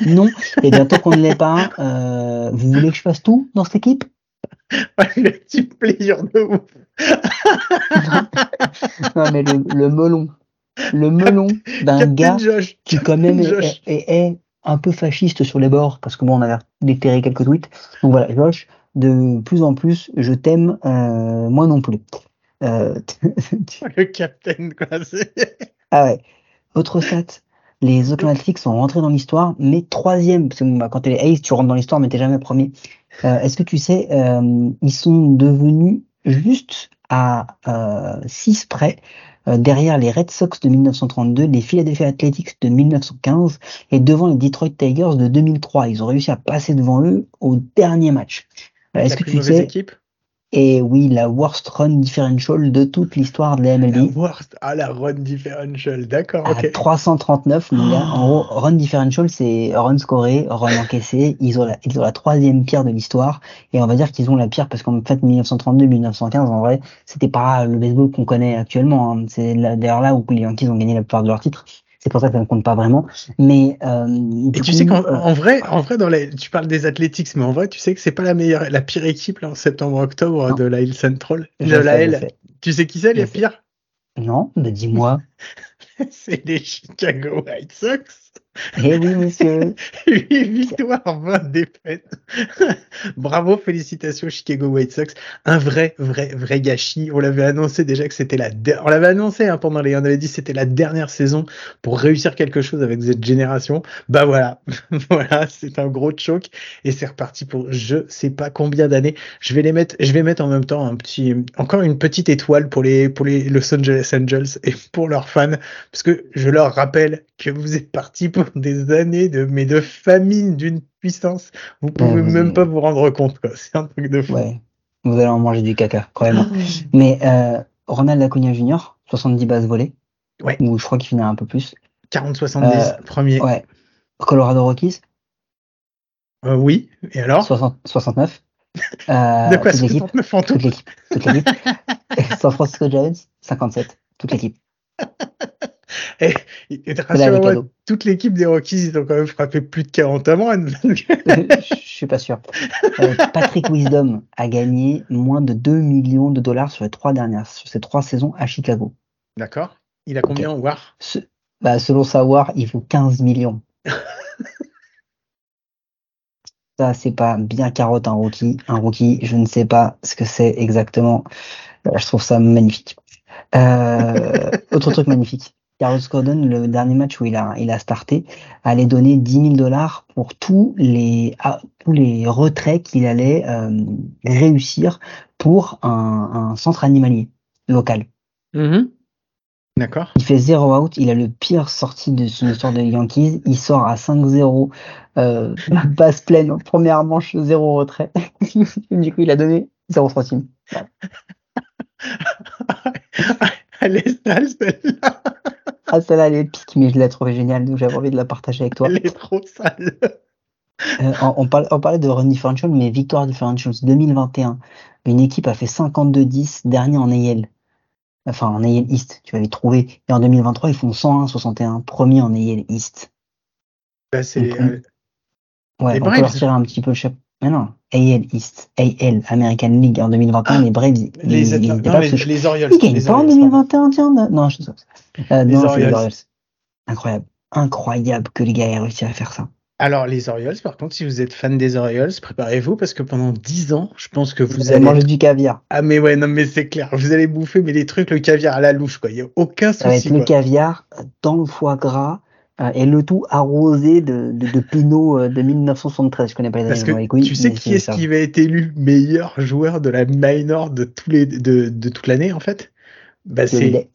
Non. Et bientôt qu'on ne l'est pas, euh, vous voulez que je fasse tout dans cette équipe? Ouais, le petit plaisir de ouf. Non, mais le, le melon, le melon d'un gars Josh. qui quand même est, Josh. est- est un peu fasciste sur les bords, parce que bon, on avait déterré quelques tweets. Donc voilà, Josh, de plus en plus, je t'aime, euh, moi non plus. Euh, Le captain, quoi. ah ouais. Autre stat, les Oakland Athletics sont rentrés dans l'histoire, mais troisième, parce que bah, quand t'es les Aces, tu rentres dans l'histoire, mais t'es jamais premier. Euh, Est-ce que tu sais, euh, ils sont devenus juste à 6 près euh, derrière les Red Sox de 1932, les Philadelphia Athletics de 1915 et devant les Detroit Tigers de 2003. Ils ont réussi à passer devant eux au dernier match. Est-ce que plus tu sais équipe? Et oui, la worst run differential de toute l'histoire de la La MLB. worst. Ah, la run differential. D'accord, À ok. 339, mon gars. En gros, run differential, c'est run scoré, run encaissé. Ils ont la, ils ont la troisième pire de l'histoire. Et on va dire qu'ils ont la pire parce qu'en fait, 1932-1915, en vrai, c'était pas le baseball qu'on connaît actuellement. hein. C'est d'ailleurs là où les Yankees ont gagné la plupart de leurs titres. C'est pour ça que ça ne compte pas vraiment. Mais, euh, Et tu coup, sais qu'en euh, en vrai, en vrai, dans les, tu parles des Athletics, mais en vrai, tu sais que c'est pas la meilleure, la pire équipe là en septembre-octobre de la Hill Central, de sais, la je L. sais. Tu sais qui c'est les sais. pires? Non, mais dis-moi. C'est les Chicago White Sox. Eh oui, monsieur. 8 victoires, 20 défaites. Bravo, félicitations Chicago White Sox. Un vrai, vrai, vrai gâchis. On l'avait annoncé déjà que c'était la, on l'avait annoncé hein, pendant les, on avait dit c'était la dernière saison pour réussir quelque chose avec cette génération. Bah voilà, voilà, c'est un gros choc et c'est reparti pour je sais pas combien d'années. Je vais les mettre, je vais mettre en même temps un petit, encore une petite étoile pour les, pour les Los Angeles Angels et pour leurs fans parce que je leur rappelle que vous êtes partis pour des années de, mais de famine d'une puissance. Vous pouvez Ouais, vous- même pas vous rendre compte, quoi. C'est un truc de fou. Ouais. Vous allez en manger du caca, croyez-moi. Mais euh, Ronald Acuna Jr., 70 bases volées. Ouais. Ou je crois qu'il finit un peu plus. 40-70, Euh, premier. Ouais. Colorado Rockies, Euh, oui. Et alors? 60, 69. Euh, de quoi toute l'équipe. 69 en tout? Toute l'équipe. Toute l'équipe. Et San Francisco Giants, 57. Toute l'équipe. Et, et rassure-moi, toute l'équipe des Rockies, ils ont quand même frappé plus de 40 avant. Je suis pas sûr. Euh, Patrick Wisdom a gagné moins de 2 millions de dollars sur les trois dernières, sur ces trois saisons à Chicago. D'accord. Il a combien au War? Ce- bah, selon savoir, il vaut 15 millions. Ça, c'est pas bien carotte un rookie. Un rookie, je ne sais pas ce que c'est exactement. Euh, Je trouve ça magnifique. Euh, autre truc magnifique. Carlos Gordon, le dernier match où il a, il a starté, allait donner 10 000 dollars pour tous les, ah, tous les retraits qu'il allait euh, réussir pour un, un centre animalier local. Mhm. D'accord. Il fait 0 out, il a le pire sortie de son histoire de Yankees, il sort à 5-0, euh, base pleine, en première manche, 0 retrait. du coup, il a donné 0 centime. Elle est sale, celle-là. Ah, celle-là, elle est pique, mais je l'ai trouvée géniale, donc j'avais envie de la partager avec toi. Elle est trop sale. Euh, on, on, parle- on parlait de run differential, mais victoire differential 2021. Une équipe a fait 52-10, dernier en AL. Enfin, en AL East, tu vas les trouver. Et en 2023, ils font 101-61, premier en AL East. Bah, c'est, euh, Ouais, Les on Braves. peut leur tirer un petit peu le chapeau. Mais non, AL East, AL, American League en 2021, Ah, les Braves, les, non, les, ce- les Orioles. ils gagnent les pas en Orioles, pardon. 2021, tiens. non. Je sais pas. Euh, Les non, les Orioles. Incroyable. Incroyable que les gars aient réussi à faire ça. Alors, les Orioles, par contre, si vous êtes fan des Orioles, préparez-vous parce que pendant 10 ans, je pense que vous Vous allez. manger du caviar. Ah, mais ouais, non, mais c'est clair. Vous allez bouffer, mais les trucs, le caviar à la louche, quoi. Il n'y a aucun Ça va être souci, le quoi. caviar dans le foie gras et le tout arrosé de, de, de Pinot euh, de 1973. Je connais pas les Parce années, que tu sais qui est-ce qui va être élu meilleur joueur de la minor de tous les de, de toute l'année en fait? Bah C'est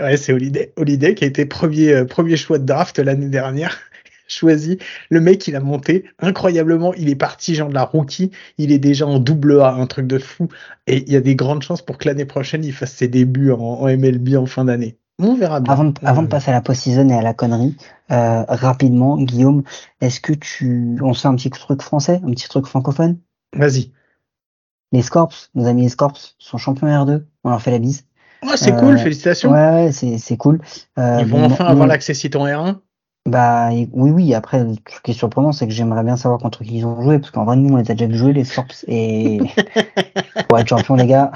ouais, c'est Holiday. Holiday qui a été premier euh, premier choix de draft l'année dernière. Choisi, le mec il a monté incroyablement, il est parti genre de la rookie, il est déjà en double A, un truc de fou, et il y a des grandes chances pour que l'année prochaine il fasse ses débuts en, en MLB en fin d'année. On verra bien. Avant de, avant de passer à la post-season et à la connerie, euh, rapidement, Guillaume, est-ce que tu, on se fait un petit truc français, un petit truc francophone? Vas-y. Les Scorps, nos amis les Scorps, sont champions R2. On leur fait la bise. Oh, c'est Euh, cool, félicitations. Ouais, ouais, c'est, c'est cool. Euh, Ils vont bon, enfin avoir l'accès Citon R1. Bah, oui, oui. Après, ce qui est surprenant, c'est que j'aimerais bien savoir contre qui ils ont joué, parce qu'en vrai, nous, on les a déjà jouer, les Scorps, et pour être champion, les gars,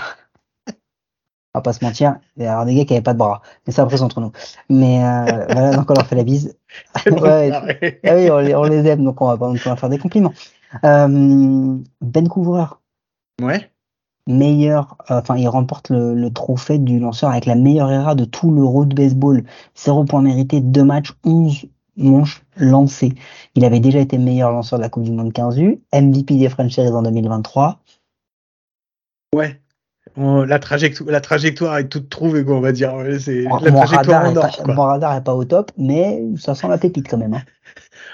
on va pas se mentir, il y a avoir des gars qui avaient pas de bras. Mais ça, après, c'est entre nous. Mais, euh, voilà, donc on leur fait la bise. Ouais. Ah oui, on les, on les aime, donc on va pas leur faire des compliments. Euh, ben Couvreur, ouais. meilleur, euh, enfin, il remporte le, le trophée du lanceur avec la meilleure ERA de tout l'Euro de baseball. 0 points mérités, 2 matchs, 11 manches lancées. Il avait déjà été meilleur lanceur de la Coupe du Monde 15 U, MVP des French Series en 2023. Ouais. On- la, trajectoire, la trajectoire est toute trouvée, quoi, on va dire. C'est la mon trajectoire radar en or. pas, mon radar est pas au top, mais ça sent la pépite quand même. hein.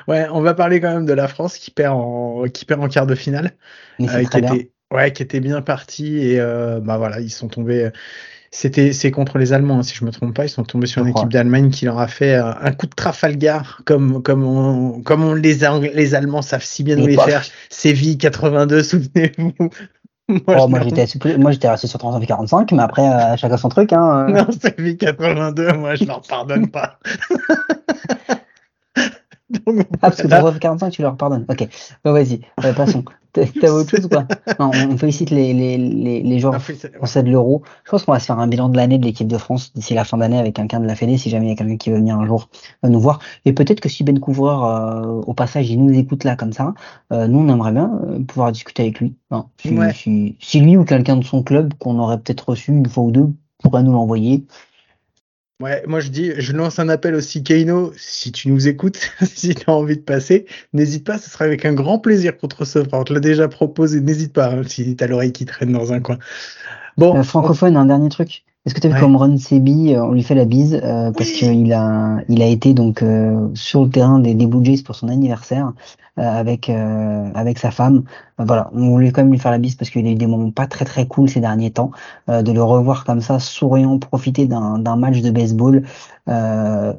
Ouais, on va parler quand même de la France qui perd en, qui perd en quart de finale. Mais euh, qui était, ouais, qui était bien parti et euh, bah voilà, ils sont tombés. C'était, c'est contre les Allemands, hein, si je me trompe pas. Ils sont tombés sur une équipe d'Allemagne qui leur a fait euh, un coup de Trafalgar, comme comme on, comme on les les Allemands savent si bien nous les faire. Séville 82, souvenez-vous. Moi, Oh, je moi j'étais resté sur 39 et 45, mais après euh, chacun son truc. Hein, euh. Non, Séville 82, moi je leur pardonne pas. Donc, Ah, parce que voilà. pour 39 et 45, tu leur pardonnes. Ok, vas-y, euh, passons. T'as autre chose ou pas Non, on on félicite les, les, les, les joueurs français de l'Euro. Je pense qu'on va se faire un bilan de l'année de l'équipe de France d'ici la fin d'année avec quelqu'un de la Fédé, si jamais il y a quelqu'un qui veut venir un jour euh, nous voir. Et peut-être que si Ben Couvreur, euh, au passage, il nous écoute là comme ça, euh, nous on aimerait bien pouvoir discuter avec lui. Non, si, Ouais. si, si lui ou quelqu'un de son club qu'on aurait peut-être reçu une fois ou deux pourrait nous l'envoyer. Ouais, moi je dis, je lance un appel aussi, Keino, si tu nous écoutes, si tu as envie de passer, n'hésite pas, ce sera avec un grand plaisir qu'on te recevra. On te l'a déjà proposé, n'hésite pas, hein, si t'as l'oreille qui traîne dans un coin. Bon, Euh, francophone, un dernier truc. Est-ce que tu as vu Ouais. comme Ron Sebi, euh, on lui fait la bise euh, parce Oui. qu'il a, il a été donc euh, sur le terrain des, des Blue Jays pour son anniversaire avec euh, avec sa femme. Euh, voilà, on voulait quand même lui faire la bise parce qu'il a eu des moments pas très très cool ces derniers temps. Euh, de le revoir comme ça, souriant, profiter d'un match de baseball, euh,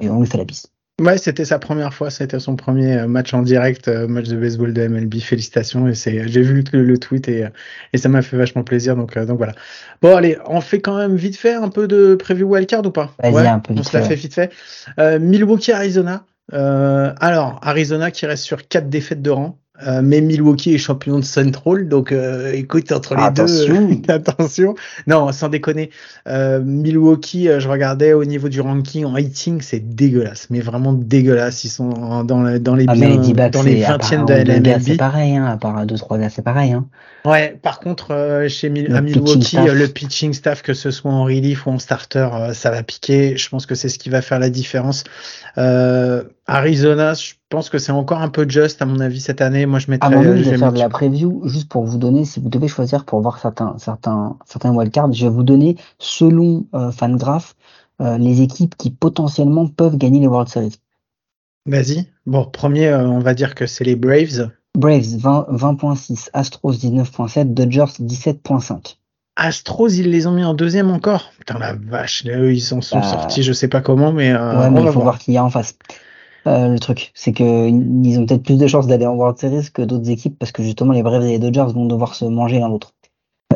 et on lui fait la bise. ouais, c'était sa première fois, c'était son premier euh, match en direct, euh, match de baseball de MLB, félicitations, et c'est, j'ai vu le, le tweet et, euh, et ça m'a fait vachement plaisir, donc, euh, donc voilà. Bon, allez, on fait quand même vite fait un peu de preview wildcard ou pas? Ouais, un peu on se la fait, vite fait. Euh, Milwaukee, Arizona. Euh, alors, Arizona qui reste sur quatre défaites de rang. Euh, mais Milwaukee est champion de Central, donc euh, écoute entre les Attention. deux, euh, attention. Non, sans déconner, euh, Milwaukee, euh, je regardais au niveau du ranking en hitting, c'est dégueulasse, mais vraiment dégueulasse. Ils sont en- dans, le- dans les Ah, biens, dans les c'est- à 20e part de la c'est pareil, hein, à part deux trois gars, c'est pareil. Hein. Ouais, par contre, chez Mil- Le à pitching Milwaukee, le pitching staff, que ce soit en relief ou en starter, ça va piquer. Je pense que c'est ce qui va faire la différence. Euh, Arizona, je pense que c'est encore un peu juste, à mon avis, cette année. Moi, je mettrais. À mon avis, je je vais faire de la preview juste pour vous donner, si vous devez choisir pour voir certains, certains, certains wildcards, je vais vous donner, selon euh, Fangraph, euh, les équipes qui potentiellement peuvent gagner les World Series. Vas-y. Bon, premier, euh, on va dire que c'est les Braves. Braves 20 20.6, Astros 19.7, Dodgers 17.5. Astros, ils les ont mis en deuxième encore? Putain, la vache, là, eux, ils s'en sont Bah, sortis, je sais pas comment, mais, euh, ouais, mais il faut voir. voir qui y a en face. Euh, le truc, c'est que ils ont peut-être plus de chances d'aller en World Series que d'autres équipes parce que justement les Braves et les Dodgers vont devoir se manger l'un l'autre.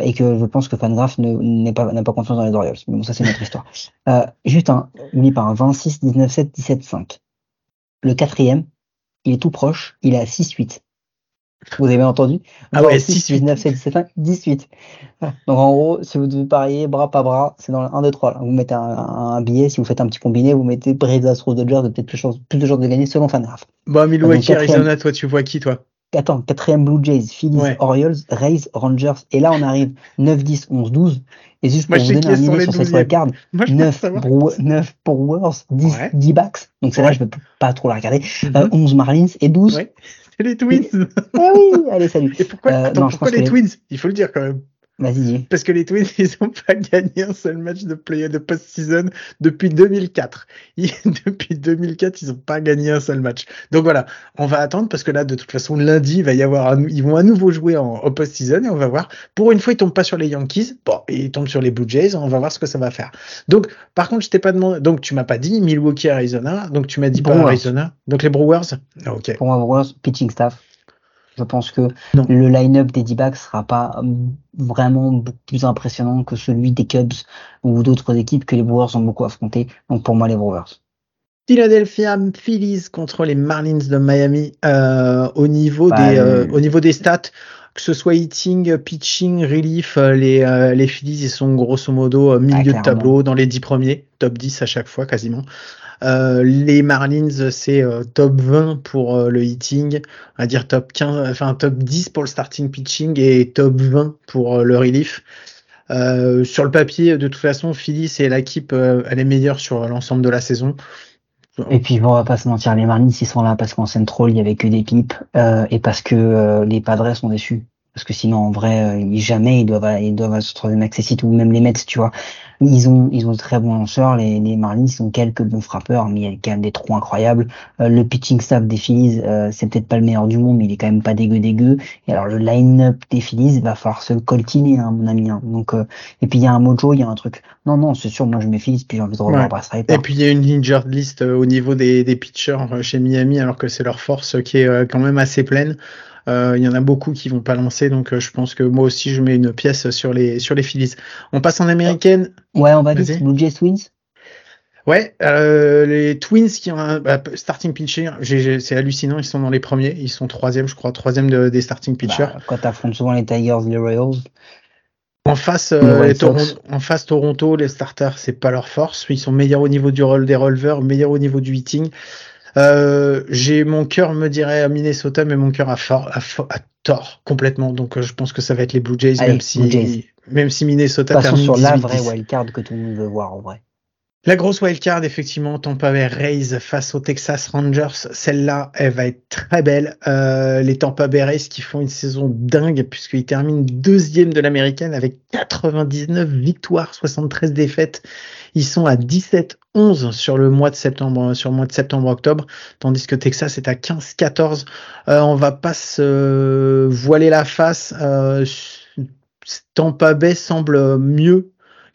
Et que je pense que Fangraph n'est pas, n'a pas confiance dans les Orioles. Mais bon, ça c'est notre histoire. Euh, juste un, n'oublie pas un 26, 19, 7, 17, 5. Le quatrième, il est tout proche, il est à 6-8. Vous avez bien entendu Ah ouais, 26, 6-8. 19, 7, 17, 5, 18. Voilà. Donc en gros, si vous devez parier bras pas bras, c'est dans le 1, 2, 3. Là. Vous mettez un, billet, si vous faites un petit combiné, vous mettez Braves, Astros, Dodgers, vous avez peut-être plus, de chances de gagner selon Fangraph. Bon, Milwaukee, quatrième. Arizona, toi, tu vois qui, toi? Attends, quatrième Blue Jays, Phillies, Ouais. Orioles, Rays, Rangers. Et là, on arrive 9, 10, 11, 12. Et juste Moi, pour je vous donner un idée sur cette 12e. wildcard, Moi, je veux 9, savoir. Brew- 9 pour Brewers, 10, Ouais. 10 backs. Donc celle-là, Ouais. je ne peux pas trop la regarder. Mhm. Euh, 11 Marlins et 12. C'est les Twins. Ah oui, allez, salut. Et pourquoi, Euh, attends, non, pourquoi les Twins? Il faut le dire quand même. Vas-y. Parce que les Twins, ils n'ont pas gagné un seul match de play de post-season depuis 2004. Ils- depuis 2004, ils n'ont pas gagné un seul match. Donc voilà, on va attendre parce que là, de toute façon, lundi, il va y avoir, un- ils vont à nouveau jouer en, en post-season et on va voir. Pour une fois, ils tombent pas sur les Yankees. Bon, ils tombent sur les Blue Jays. On va voir ce que ça va faire. Donc, par contre, je t'ai pas demandé. Donc, tu m'as pas dit Milwaukee, Arizona. Donc, tu m'as dit pas. Arizona. Donc, les Brewers? Ah, ok. Pour moi, Brewers, pitching staff. Je pense que Non. le line-up des D-backs sera pas euh, vraiment beaucoup plus impressionnant que celui des Cubs ou d'autres équipes que les Brewers ont beaucoup affronté. Donc pour moi, les Brewers. Philadelphia Phillies contre les Marlins de Miami euh, au niveau Bah, des euh, le- au niveau des stats que ce soit hitting, pitching, relief, les euh, les Phillies ils sont grosso modo milieu Ah, de tableau dans les 10 premiers, top 10 à chaque fois quasiment. Euh, les Marlins c'est euh, top 20 pour euh, le hitting, on va dire top 15 enfin top 10 pour le starting pitching et top 20 pour euh, le relief. Euh, sur le papier, de toute façon, Philly, c'est l'équipe, elle est meilleure sur l'ensemble de la saison. Et puis bon, on va pas se mentir, les Marlins ils sont là parce qu'en Central il y avait que des pipes euh, et parce que euh, les Padres sont déçus. Parce que sinon, en vrai, euh, ils- jamais ils doivent, ils doivent se troisième accessite ou même les Mets, tu vois. Ils ont, ils ont de très bons lanceurs. Les, les Marlins, ont quelques bons frappeurs, mais il y a quand même des trous incroyables. Euh, le pitching staff des Phillies, euh, c'est peut-être pas le meilleur du monde, mais il est quand même pas dégueu dégueu. Et alors, le line-up des Phillies, il va falloir se le coltiner, hein, mon ami. hein. Donc, euh, et puis il y a un mojo, il y a un truc. Non, non, c'est sûr, moi je Phillies, puis j'ai envie de revoir Ouais. Et puis il y a une injured list euh, au niveau des, des pitchers euh, chez Miami, alors que c'est leur force qui est quand même assez pleine. Euh, Il y en a beaucoup qui vont pas lancer, donc euh, je pense que moi aussi je mets une pièce sur les sur les Phillies. On passe en américaine. Ouais, on va vite. Blue Jays Twins. Ouais, euh, les Twins qui ont un bah, starting pitcher, c'est hallucinant, ils sont dans les premiers, ils sont troisième, je crois, troisième de- des starting pitchers. Bah, quand t'affrontes souvent les Tigers, les Royals. En face, euh, les Toron- en face Toronto, les starters, c'est pas leur force. Ils sont meilleurs au niveau du rôle des releveurs, meilleurs au niveau du hitting. Euh, j'ai mon cœur me dirait à Minnesota, mais mon cœur a, fort, a, a tort complètement. Donc euh, je pense que ça va être les Blue Jays, Allez, même si Blue Jays. même si Minnesota Passons termine sur la 18-10. vraie wildcard que tout le monde veut voir en vrai. La grosse wildcard, effectivement, Tampa Bay Rays face aux Texas Rangers. Celle-là, elle va être très belle. Euh, les Tampa Bay Rays qui font une saison dingue puisqu'ils terminent deuxième de l'américaine avec 99 victoires, 73 défaites. Ils sont à 17-11 sur le mois de septembre, sur le mois de septembre-octobre, tandis que Texas est à 15-14. Euh, on va pas se voiler la face. Euh, Tampa Bay semble mieux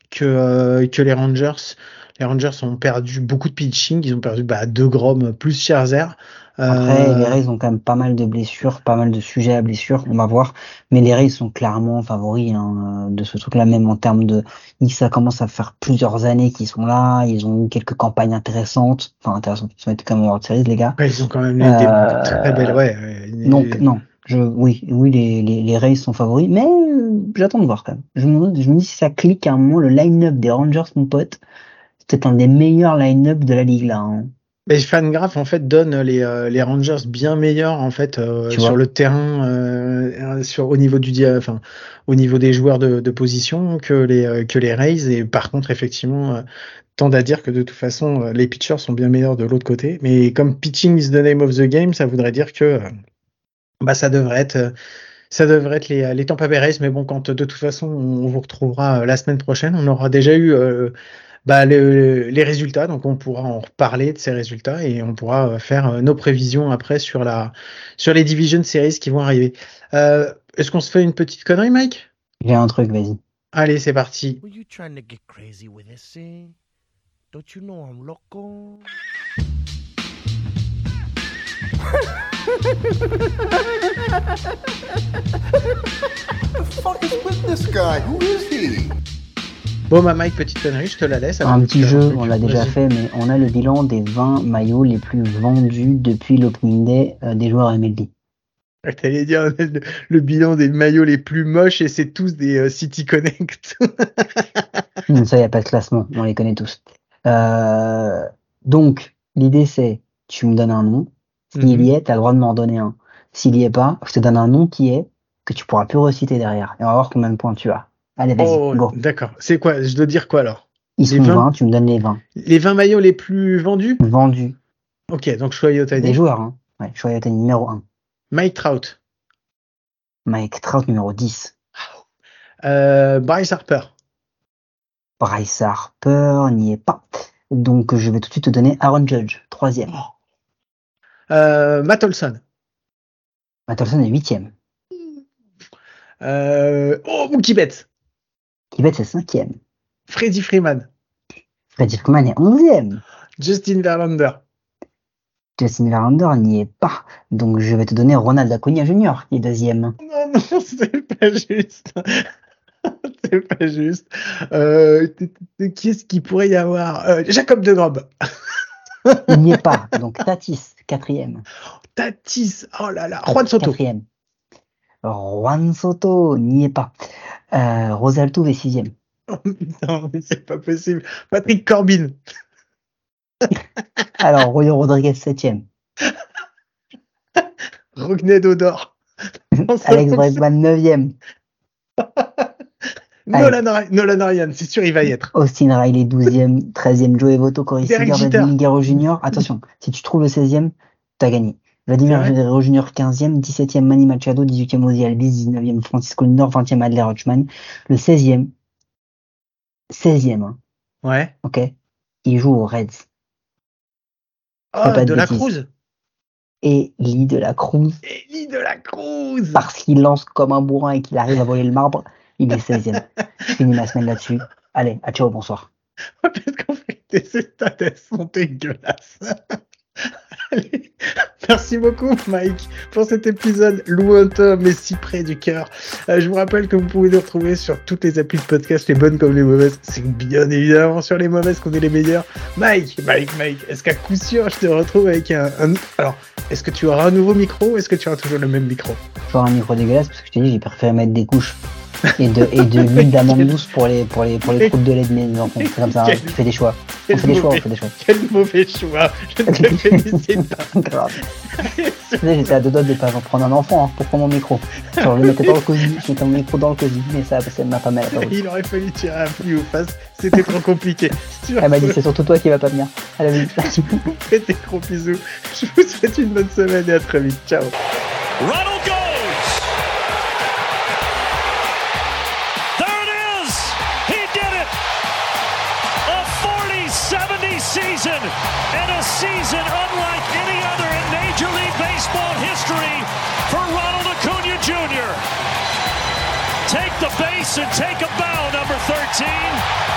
que, euh, que les Rangers. Les Rangers ont perdu beaucoup de pitching. Ils ont perdu bah, deux Grom plus Scherzer. Après, Euh, les Rays ont quand même pas mal de blessures, pas mal de sujets à blessures, on va voir. Mais les Rays sont clairement favoris hein, de ce truc-là, même en termes de... Ça commence à faire plusieurs années qu'ils sont là, ils ont eu quelques campagnes intéressantes. Enfin, intéressantes, ils sont été quand même en World Series, les gars. ouais, ils ont quand même eu des Euh, très belles. Ouais, ouais, Donc, non. Je, oui, oui, les, les, les Rays sont favoris, mais euh, j'attends de voir quand même. Je me, je me dis si ça clique à un moment, le line-up des Rangers, mon pote, c'est peut-être un des meilleurs line-up de la ligue là. hein. Mais Fangraph en fait donne les, euh, les Rangers bien meilleurs en fait euh, sur le terrain, euh, sur au niveau du enfin au niveau des joueurs de, de position que les euh, que les Rays. Et par contre effectivement euh, tendent à dire que de toute façon euh, les pitchers sont bien meilleurs de l'autre côté. Mais comme pitching is the name of the game, ça voudrait dire que bah ça devrait être ça devrait être les, les Tampa Bay Rays, mais bon, quand de toute façon on vous retrouvera la semaine prochaine, on aura déjà eu euh, bah, le- les résultats, donc on pourra en reparler de ces résultats et on pourra euh, faire euh, nos prévisions après sur la sur les division series qui vont arriver. Euh, Est-ce qu'on se fait une petite connerie, Mike? J'ai un truc, vas-y. Allez, c'est parti. Were you trying to get crazy with this thing? Don't you know I'm loco? fuck is with this guy? Who is he? Bon, bah Mike, petite connerie, je te la laisse. Un petit jeu, on l'a déjà fait, mais on a le bilan des 20 maillots les plus vendus depuis l'opening day euh, des joueurs MLB. Ah, T'allais dire le, le bilan des maillots les plus moches et c'est tous des euh, City Connect. Hum, Ça, il n'y a pas de classement, on les connaît tous. Euh, donc, l'idée c'est, tu me donnes un nom. S'il Mhm. y est, tu as le droit de m'en donner un. S'il y est pas, je te donne un nom qui est, que tu pourras plus reciter derrière. Et on va voir combien de points tu as. Allez, vas-y, Oh, go. d'accord. C'est quoi? Je dois dire quoi alors? Ils les sont 20. 20, tu me donnes les 20. Les 20 maillots les plus vendus? Vendus. Ok, donc Shohei Des joueurs, hein. Ouais, Shohei numéro 1. Mike Trout, Mike Trout numéro 10. euh, Bryce Harper, Bryce Harper n'y est pas. Donc je vais tout de suite te donner Aaron Judge, troisième. euh, Matt Olson, Matt Olson est huitième. euh, oh, Mookie Betts, Kibet est cinquième. Freddie Freeman, Freddie Freeman est onzième. Justin Verlander, Justin Verlander n'y est pas. Donc je vais te donner Ronald Acuna Jr. qui est deuxième. Non, non, c'est pas juste. c'est pas juste. Euh, qui est-ce qu'il pourrait y avoir? Euh, Jacob de Grob. Il n'y est pas. Donc Tatis, quatrième. Tatis. Oh là là. Juan Soto. Quatrième. Juan Soto n'y est pas. Euh, Rosalto est sixième. non, mais c'est pas possible. Patrick Corbin. Alors Royo Rodriguez septième. Rognet Odor. Alex Bregman neuvième. Nolan, Nolan Ryan, c'est sûr, il va y être. Austin Riley 12e, 13e Joey Votto, Corey Seager, Jeter. Vladimir Guerrero Jr. Attention, si tu trouves le 16e, t'as gagné. Vladimir Guerrero Jr. 15e, 17e Manny Machado, 18e Ozzy Albies, 19e Francisco Lindor, 20e Adler Rutschman, le 16e, 16e, hein, Ouais. ok, il joue aux Reds. Ah, pas de de la. Cruz. Et Lee de la Cruz, Elie de la Cruz. parce qu'il lance comme un bourrin et qu'il arrive à voler le marbre, il est 16e. Je finis ma semaine là-dessus. Allez, à ciao, bonsoir. Peut-être qu'en fait, tes stats, elles sont dégueulasses. Allez, merci beaucoup Mike pour cet épisode lointain mais si près du cœur. Euh, je vous rappelle que vous pouvez nous retrouver sur toutes les applis de podcast, les bonnes comme les mauvaises. C'est bien évidemment sur les mauvaises qu'on est les meilleurs. Mike, Mike, Mike, est-ce qu'à coup sûr je te retrouve avec un... Alors, est-ce que tu auras un nouveau micro ou est-ce que tu auras toujours le même micro? J'aurai un micro dégueulasse parce que je t'ai dit, j'ai préféré mettre des couches et de, et de l'huile d'amande douce pour les, pour les, pour les croûtes de lait de mes enfants. C'est comme ça, hein, tu fais des choix. On fait des choix, on fait des choix. Quel mauvais choix Je ne te félicite pas. J'étais à deux doigts de pas prendre un enfant hein, pour prendre mon micro. Genre, je le mettais dans le cosy, je mettais mon micro dans le cosy, mais ça, ça ma pas voulu. Il aurait fallu tirer un pli ou face, c'était trop compliqué. Elle m'a dit, ce, c'est surtout toi qui va pas venir. Elle dit, je vous fais des gros bisous. Je vous souhaite une bonne semaine et à très vite. Ciao. Ronald season unlike any other in Major League Baseball history for Ronald Acuna Jr. Take the base and take a bow, number 13.